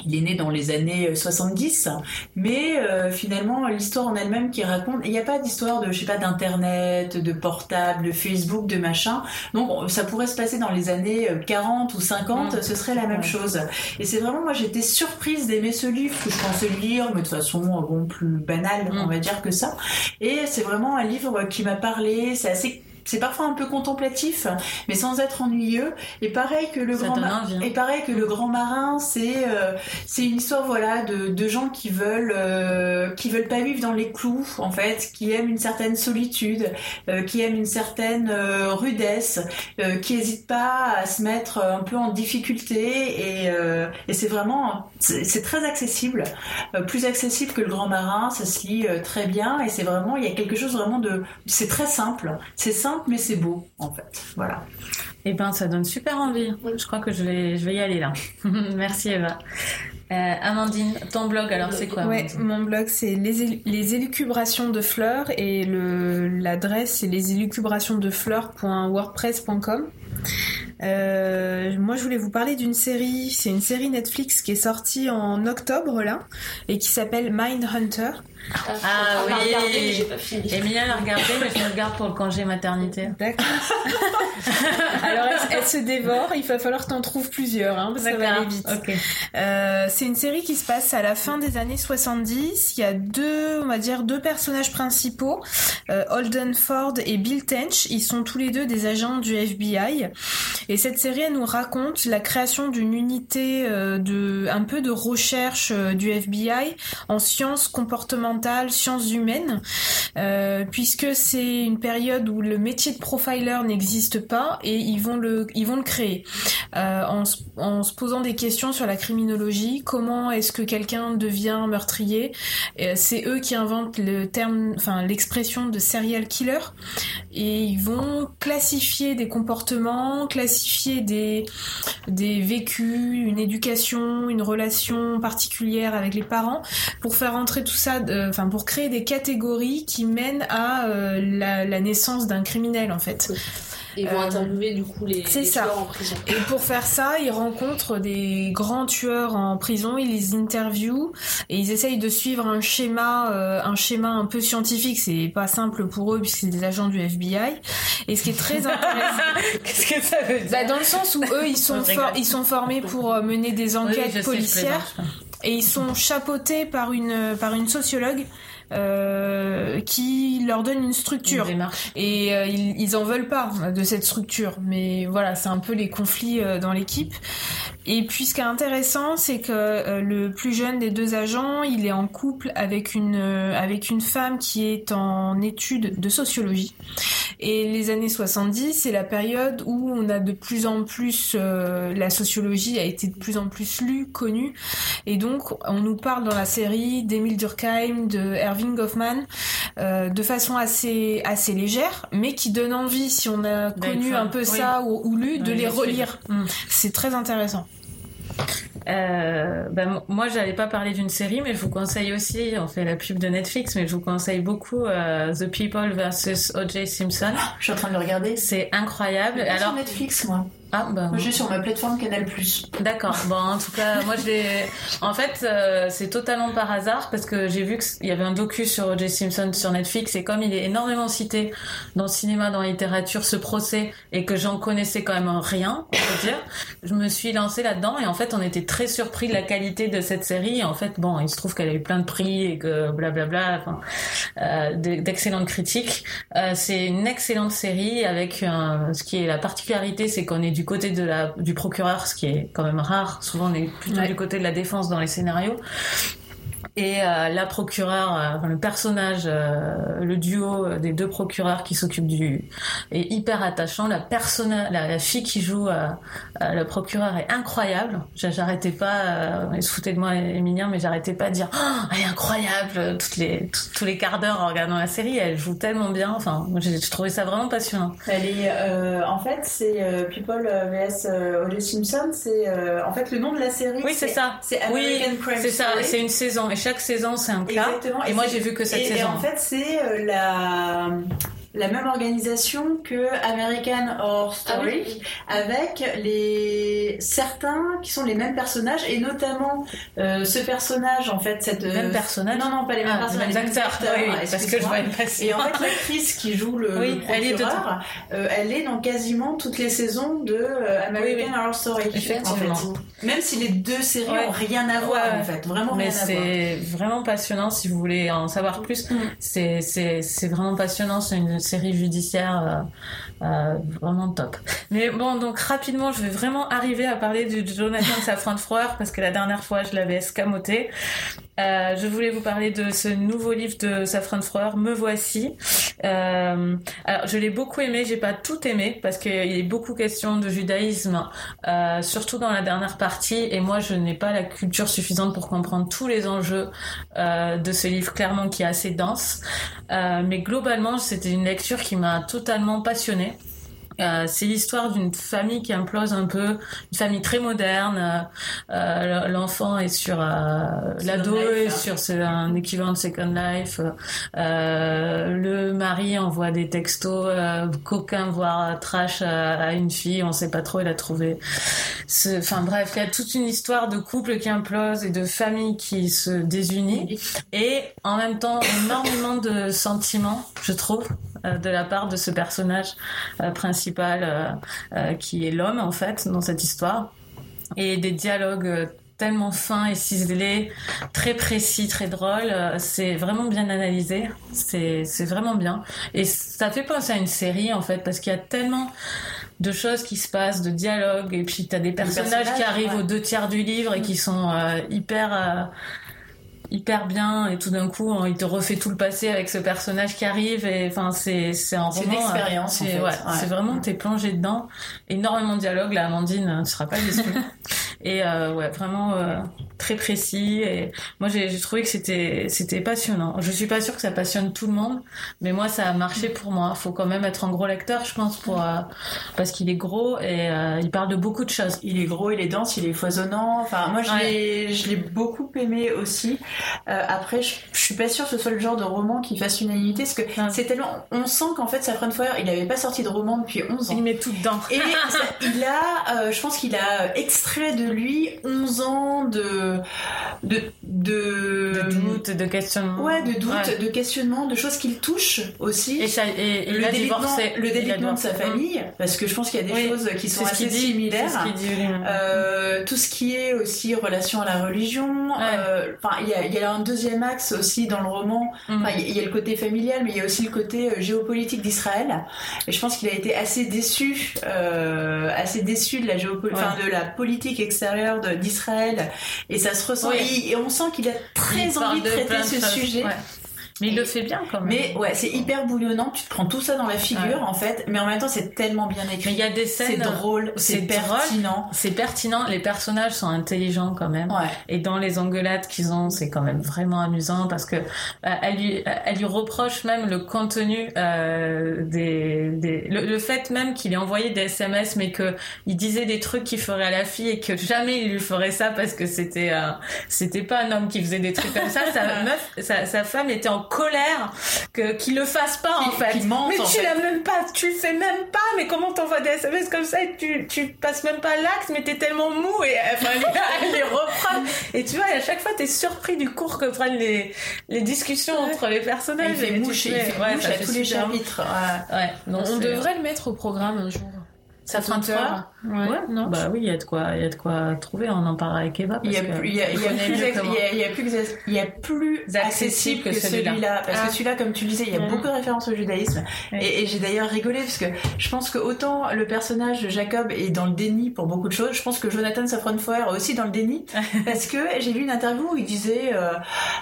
il est né dans les années 70, mais euh, finalement l'histoire en elle-même qui raconte, il n'y a pas d'histoire de, je sais pas, d'internet, de portable, de Facebook, de machin. Donc ça pourrait se passer dans les années 40 ou 50, mm. ce serait la même chose. Et c'est vraiment, moi j'étais surprise d'aimer ce livre que je pensais lire, mais de façon bon plus banale, on va dire que ça. Et c'est vraiment un livre qui m'a parlé. C'est assez c'est parfois un peu contemplatif, mais sans être ennuyeux. Et pareil que le grand marin, hein. et pareil que le grand marin, c'est euh, c'est une histoire voilà de, de gens qui veulent euh, qui veulent pas vivre dans les clous en fait, qui aiment une certaine solitude, euh, qui aiment une certaine rudesse, qui hésitent pas à se mettre un peu en difficulté et, et c'est vraiment c'est très accessible, plus accessible que le grand marin, ça se lit très bien et c'est vraiment il y a quelque chose vraiment de c'est très simple, c'est simple mais c'est beau, en fait. Voilà. Eh ben, ça donne super envie. Je crois que je vais, je vais y aller là. Merci Eva. Euh, Amandine, ton blog, alors c'est quoi Ouais, mon blog c'est les, les élucubrations de fleurs et le l'adresse c'est les élucubrations de fleurs.wordpress.com. Euh, moi je voulais vous parler d'une série, c'est une série Netflix qui est sortie en octobre là et qui s'appelle Mindhunter. Ah va oui. j'ai pas fini. Emilia l'a regardé, mais je le regarde pour le congé maternité. D'accord. Alors elle, elle se dévore, il va falloir que t'en trouves plusieurs, hein, parce que ça va aller vite. Ok. Euh, c'est une série qui se passe à la fin des années 70. Il y a deux, on va dire, deux personnages principaux, euh, Holden Ford et Bill Tench. Ils sont tous les deux des agents du FBI. Et cette série, nous raconte la création d'une unité euh, de, un peu de recherche euh, du FBI en sciences comportementales, sciences humaines, euh, puisque c'est une période où le métier de profiler n'existe pas et ils vont le, ils vont le créer en, en se posant des questions sur la criminologie. Comment est-ce que quelqu'un devient meurtrier C'est eux qui inventent le terme, enfin l'expression de serial killer, et ils vont classifier des comportements, classifier des vécus, une éducation, une relation particulière avec les parents, pour faire entrer tout ça, euh, enfin pour créer des catégories qui mènent à euh, la naissance d'un criminel en fait. Ils vont Euh, interviewer du coup les, les ça. tueurs en prison. Et pour faire ça, ils rencontrent des grands tueurs en prison, ils les interviewent et ils essayent de suivre un schéma, euh, un schéma un peu scientifique. C'est pas simple pour eux puisque c'est des agents du FBI. Et ce qui est très intéressant, Qu'est-ce que ça veut dire? Bah, dans le sens où eux, ils sont for- ils sont formés pour euh, mener des enquêtes policières et ils sont chapeautés par une par une sociologue euh, qui leur donne une structure. Une. Et euh, ils, ils en veulent pas de cette structure, mais voilà, c'est un peu les conflits euh, dans l'équipe. Et puis ce qui est intéressant, c'est que euh, le plus jeune des deux agents, il est en couple avec une euh, avec une femme qui est en études de sociologie. Et les années 70, c'est la période où on a de plus en plus euh, la sociologie a été de plus en plus lue, connue, et donc on nous parle dans la série d'Emile Durkheim, de Erving Goffman, de façon assez assez légère, mais qui donne envie si on a connu un peu Oui. ça ou, ou lu, de Oui, les relire. Mm. C'est très intéressant. Euh, ben, moi, j'allais pas parler d'une série, mais je vous conseille aussi, on fait la pub de Netflix, mais je vous conseille beaucoup euh, The People versus O.J. Simpson. Je suis en train de le regarder. C'est incroyable. Alors, sur Netflix, moi. Ah, bah, je suis sur ma plateforme Canal+. D'accord. Bon, en tout cas, moi, je l'ai. En fait, euh, c'est totalement par hasard parce que j'ai vu qu'il y avait un docu sur O.J. Simpson sur Netflix et comme il est énormément cité dans le cinéma, dans la littérature, ce procès et que j'en connaissais quand même rien, on peut dire, je me suis lancée là-dedans et en fait, on était très surpris de la qualité de cette série. Et en fait, bon, il se trouve qu'elle a eu plein de prix et que blablabla, enfin, euh, d'excellentes critiques. Euh, c'est une excellente série avec ce qui est la particularité, c'est qu'on est du côté de la du procureur, ce qui est quand même rare. Souvent, on est plutôt Ouais. du côté de la défense dans les scénarios. Et euh, la procureure, euh, enfin, le personnage, euh, le duo des deux procureurs qui s'occupent du est hyper attachant. La personne, la, la fille qui joue euh, euh, le procureur est incroyable. J'a- J'arrêtais pas, euh, il se foutait de moi, Emilien, mais j'arrêtais pas de dire, oh, elle est incroyable. Toutes les tous les quarts d'heure en regardant la série, elle joue tellement bien. Enfin, j'ai trouvé ça vraiment passionnant. Elle est, euh, en fait, c'est euh, People euh, vs euh, O.J. Simpson. C'est euh, en fait le nom de la série. Oui, c'est ça. C'est Oui, American Crime c'est ça. C'est une saison et chaque saison c'est un cas. Exactement. Et moi j'ai vu que cette et, et saison. en fait, c'est euh, la la même organisation que American Horror Story, Ah oui. avec les certains qui sont les mêmes personnages et notamment euh, ce personnage en fait cette Même euh, personnage non non pas les mêmes Ah, personnages les mêmes acteurs. Oui, oui, parce que je vois une passion. Et en fait, l'actrice qui joue le, Oui, le elle est euh, elle est dans quasiment toutes les saisons de euh, American Oui, oui. Horror Story. En fait. Même si les deux séries Ouais. ont rien à voir, Ouais. en fait, vraiment Mais rien à voir. c'est vraiment passionnant si vous voulez en savoir plus. Mm. C'est c'est c'est vraiment passionnant. C'est une série judiciaire euh, euh, vraiment top. Mais bon, donc rapidement, je vais vraiment arriver à parler du Jonathan Safran Foer parce que la dernière fois, je l'avais escamoté. Euh, je voulais vous parler de ce nouveau livre de Safran Foer, Me voici. Euh, alors, je l'ai beaucoup aimé. J'ai pas tout aimé parce qu'il a beaucoup question de judaïsme, euh, surtout dans la dernière partie. Et moi, je n'ai pas la culture suffisante pour comprendre tous les enjeux euh, de ce livre, clairement, qui est assez dense. Euh, mais globalement, c'était une lecture qui m'a totalement passionnée. Euh, c'est l'histoire d'une famille qui implose un peu, une famille très moderne. Euh, L'enfant est sur euh, l'ado est sur ce, un équivalent de Second Life. Euh, le mari envoie des textos euh, coquins voire trash à, à, une fille, on sait pas trop, il a trouvé. Enfin bref, il y a toute une histoire de couple qui implose et de famille qui se désunit et en même temps énormément de sentiments, je trouve, euh, de la part de ce personnage euh, principal euh, euh, qui est l'homme en fait dans cette histoire et des dialogues tellement fins et ciselés, très précis, très drôles. C'est vraiment bien analysé. C'est vraiment bien. Et ça fait penser à une série en fait parce qu'il y a tellement de choses qui se passent, de dialogues et puis t'as des personnages, personnages qui arrivent ouais. aux deux tiers du livre et qui sont euh, hyper euh, hyper bien et tout d'un coup il te refait tout le passé avec ce personnage qui arrive et enfin c'est c'est un roman une expérience c'est en fait. ouais, ouais. c'est vraiment t'es plongé dedans. Énormément de dialogue là Amandine tu seras pas déçue. Et euh, ouais vraiment euh, très précis et moi j'ai trouvé que c'était c'était passionnant. Je suis pas sûre que ça passionne tout le monde mais moi ça a marché pour moi. Faut quand même être un gros lecteur je pense pour euh, parce qu'il est gros et euh, il parle de beaucoup de choses. Il est gros il est dense il est foisonnant. Enfin moi je ouais. l'ai je l'ai beaucoup aimé aussi euh, après, je, je, suis pas sûre que ce soit le genre de roman qui fasse unanimité, parce que c'est tellement. On sent qu'en fait, Safran Foer, il avait pas sorti de roman depuis 11 ans. Il met tout dedans. Et ça, il a, euh, je pense qu'il a extrait de lui 11 ans de. de. de, de doute, de questionnement. Ouais, de doute, ouais. de questionnement, de choses qu'il touche aussi. Et, ça, et, et le, délitement, le délitement de sa famille, parce que je pense qu'il y a des oui. choses qui sont assez dit, similaires. Euh, tout ce qui est aussi relation à la religion. Enfin, il y a, il y a un deuxième axe aussi dans le roman. Enfin, il y a le côté familial, mais il y a aussi le côté euh, géopolitique d'Israël. Et je pense qu'il a été assez déçu, euh, assez déçu de la géopo- Ouais. enfin, de la politique extérieure d'Israël. Et ça se ressent. Oui. Et, on sent qu'il a très Il envie de traiter ce sujet. Ouais. Mais il le fait bien quand même. Mais ouais, c'est hyper bouillonnant. Tu te prends tout ça dans la figure Ouais. en fait, mais en même temps c'est tellement bien écrit. il y a des scènes. C'est drôle, c'est pertinent. C'est pertinent, les personnages sont intelligents quand même. Ouais. Et dans les engueulades qu'ils ont, c'est quand même vraiment amusant parce que euh, elle lui, elle lui reproche même le contenu euh, des, des le, le fait même qu'il ait envoyé des SMS, mais que il disait des trucs qu'il ferait à la fille et que jamais il lui ferait ça parce que c'était euh, c'était pas un homme qui faisait des trucs comme ça. Sa meuf, sa, sa femme était en colère que qu'il le fasse pas en fait. mente, mais en tu l'as même pas, tu le fais même pas. Mais comment t'envoies des SMS comme ça et tu tu passes même pas l'acte, mais t'es tellement mou et enfin elle, elle les reprend. Et tu vois, à chaque fois t'es surpris du cours que prennent les les discussions Ouais. entre les personnages. Il fait Et mouche, il fait ouais, mouche à tous les chapitres. Ouais. Ouais, donc On devrait le mettre au programme un jour. Ça fera Twitter. Ouais, Ouais, non Bah oui, il y a de quoi, il y a de quoi trouver. On en parlera avec Eva. Il y a plus, il y a, il y a- accessible que celui-là. parce Ah. que celui-là, comme tu le disais, il y a Mm. beaucoup de références au judaïsme. Et, et j'ai d'ailleurs rigolé parce que je pense que autant le personnage de Jacob est dans le déni pour beaucoup de choses, je pense que Jonathan Safran Foer est aussi dans le déni parce que j'ai lu une interview où il disait euh,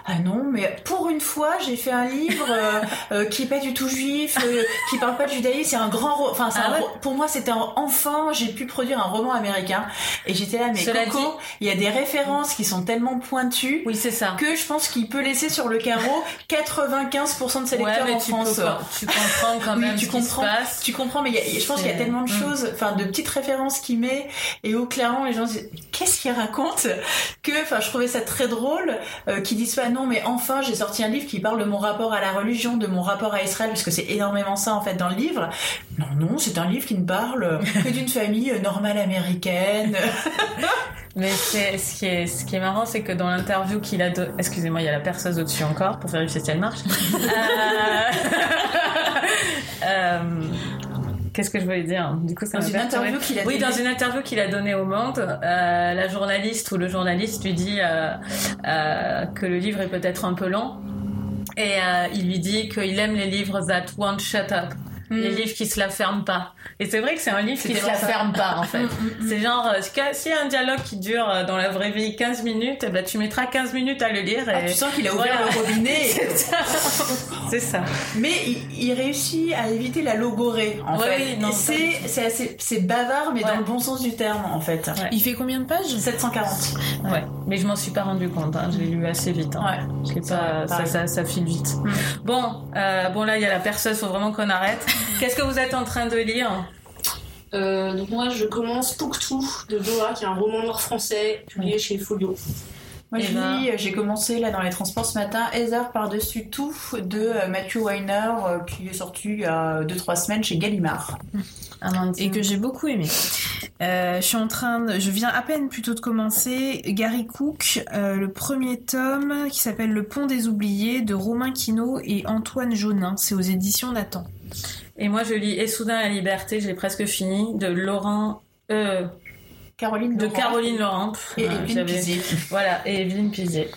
ah non mais pour une fois j'ai fait un livre euh, euh, qui est pas du tout juif, euh, qui parle pas de judaïsme, c'est un grand, enfin Ah ouais? pour moi c'était un- enfin j'ai pu produire un roman américain et j'étais là mais Cela Coco, dit- il y a des références qui sont tellement pointues Oui, c'est ça. que je pense qu'il peut laisser sur le carreau 95% de ses Ouais, lecteurs mais en tu, France. pas- tu comprends quand Oui, même tu ce qui comprends. se passe. Tu comprends, mais il y a- je pense qu'il y a tellement de Mm. choses, enfin de petites références qu'il met, et au clairement les gens se disent qu'est-ce qu'il raconte? Que, enfin je trouvais ça très drôle euh, qu'ils disent pas non mais enfin j'ai sorti un livre qui parle de mon rapport à la religion, de mon rapport à Israël parce que c'est énormément ça en fait dans le livre. Non non c'est un livre qui ne parle que d'une famille normale américaine. Mais c'est, ce qui est, ce qui est marrant, c'est que dans l'interview qu'il a donné, excusez-moi, il y a la perceuse au-dessus encore pour vérifier si elle marche. Euh, euh, Qu'est-ce que je voulais dire? Du coup, ça Dans une interview qu'il a Oui, dans une interview qu'il a donnée au Monde, euh, la journaliste ou le journaliste lui dit euh, euh, que le livre est peut-être un peu long. Et il lui dit qu'il aime les livres that won't shut up. Les livres qui se la ferment pas. Et c'est vrai que c'est un livre qui se la ça. ferme pas, en fait. Mm, C'est genre, s'il y a un dialogue qui dure euh, dans la vraie vie 15 minutes, eh ben, tu mettras 15 minutes à le lire. Et... Ah, tu sens qu'il a ouvert Voilà. le robinet. c'est ça. Mais il, il réussit à éviter la logorée en Ouais, fait. oui, non, Et c'est c'est assez c'est bavard mais Ouais. dans le bon sens du terme en fait. Ouais. Il fait combien de pages? 740. Ouais. Mais je m'en suis pas rendu compte. Hein. Je l'ai lu assez vite. Hein. Ouais. Je pas. Ça, ça, ça file vite. Mm. Bon, euh, bon là il y a la perceuse. Faut vraiment qu'on arrête. Qu'est-ce que vous êtes en train de lire Euh, donc moi, je commence Pouctou de Doha, qui est un roman noir français publié chez Folio. Moi, je Eh ben- lis, j'ai commencé là dans les transports ce matin, Heather par-dessus tout de euh, Matthew Weiner, euh, qui est sorti il y a 2-3 semaines chez Gallimard. et que j'ai beaucoup aimé. Euh, je suis en train de, je viens à peine plutôt de commencer Gary Cook, euh, le premier tome qui s'appelle Le Pont des Oubliés de Romain Quinault et Antoine Jaunin. C'est aux éditions Nathan. Et moi, je lis Et soudain la liberté, j'ai presque fini, de Laurent, euh, Caroline de Laurent Caroline Laurent. et Euh, Evelyne Pizier. Voilà, et Evelyne Pizier.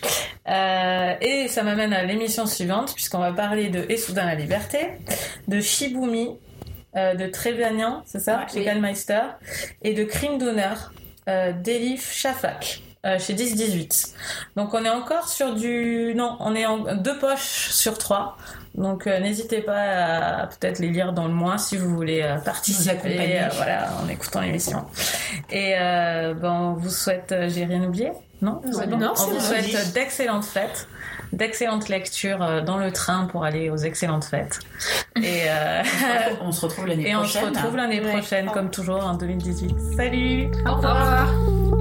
Euh, et ça m'amène à l'émission suivante, puisqu'on va parler de Et soudain la liberté, de Shibumi, euh, de Trévanian, c'est ça, oui. Gallmeister, et de Crime d'honneur, euh, d'Elif Shafak. euh, chez 10-18. Donc on est encore sur du... Non, on est en deux poches sur trois. Donc euh, n'hésitez pas à peut-être les lire dans le mois si vous voulez euh, participer euh, voilà, en écoutant l'émission. Et euh, ben, on vous souhaite... euh, J'ai rien oublié Non, Non, On vous souhaite d'excellentes fêtes, d'excellentes lectures euh, dans le train pour aller aux excellentes fêtes. Et, euh, On se retrouve l'année et on se prochaine. retrouve l'année prochaine, comme toujours, en 2018. Salut Au revoir. revoir.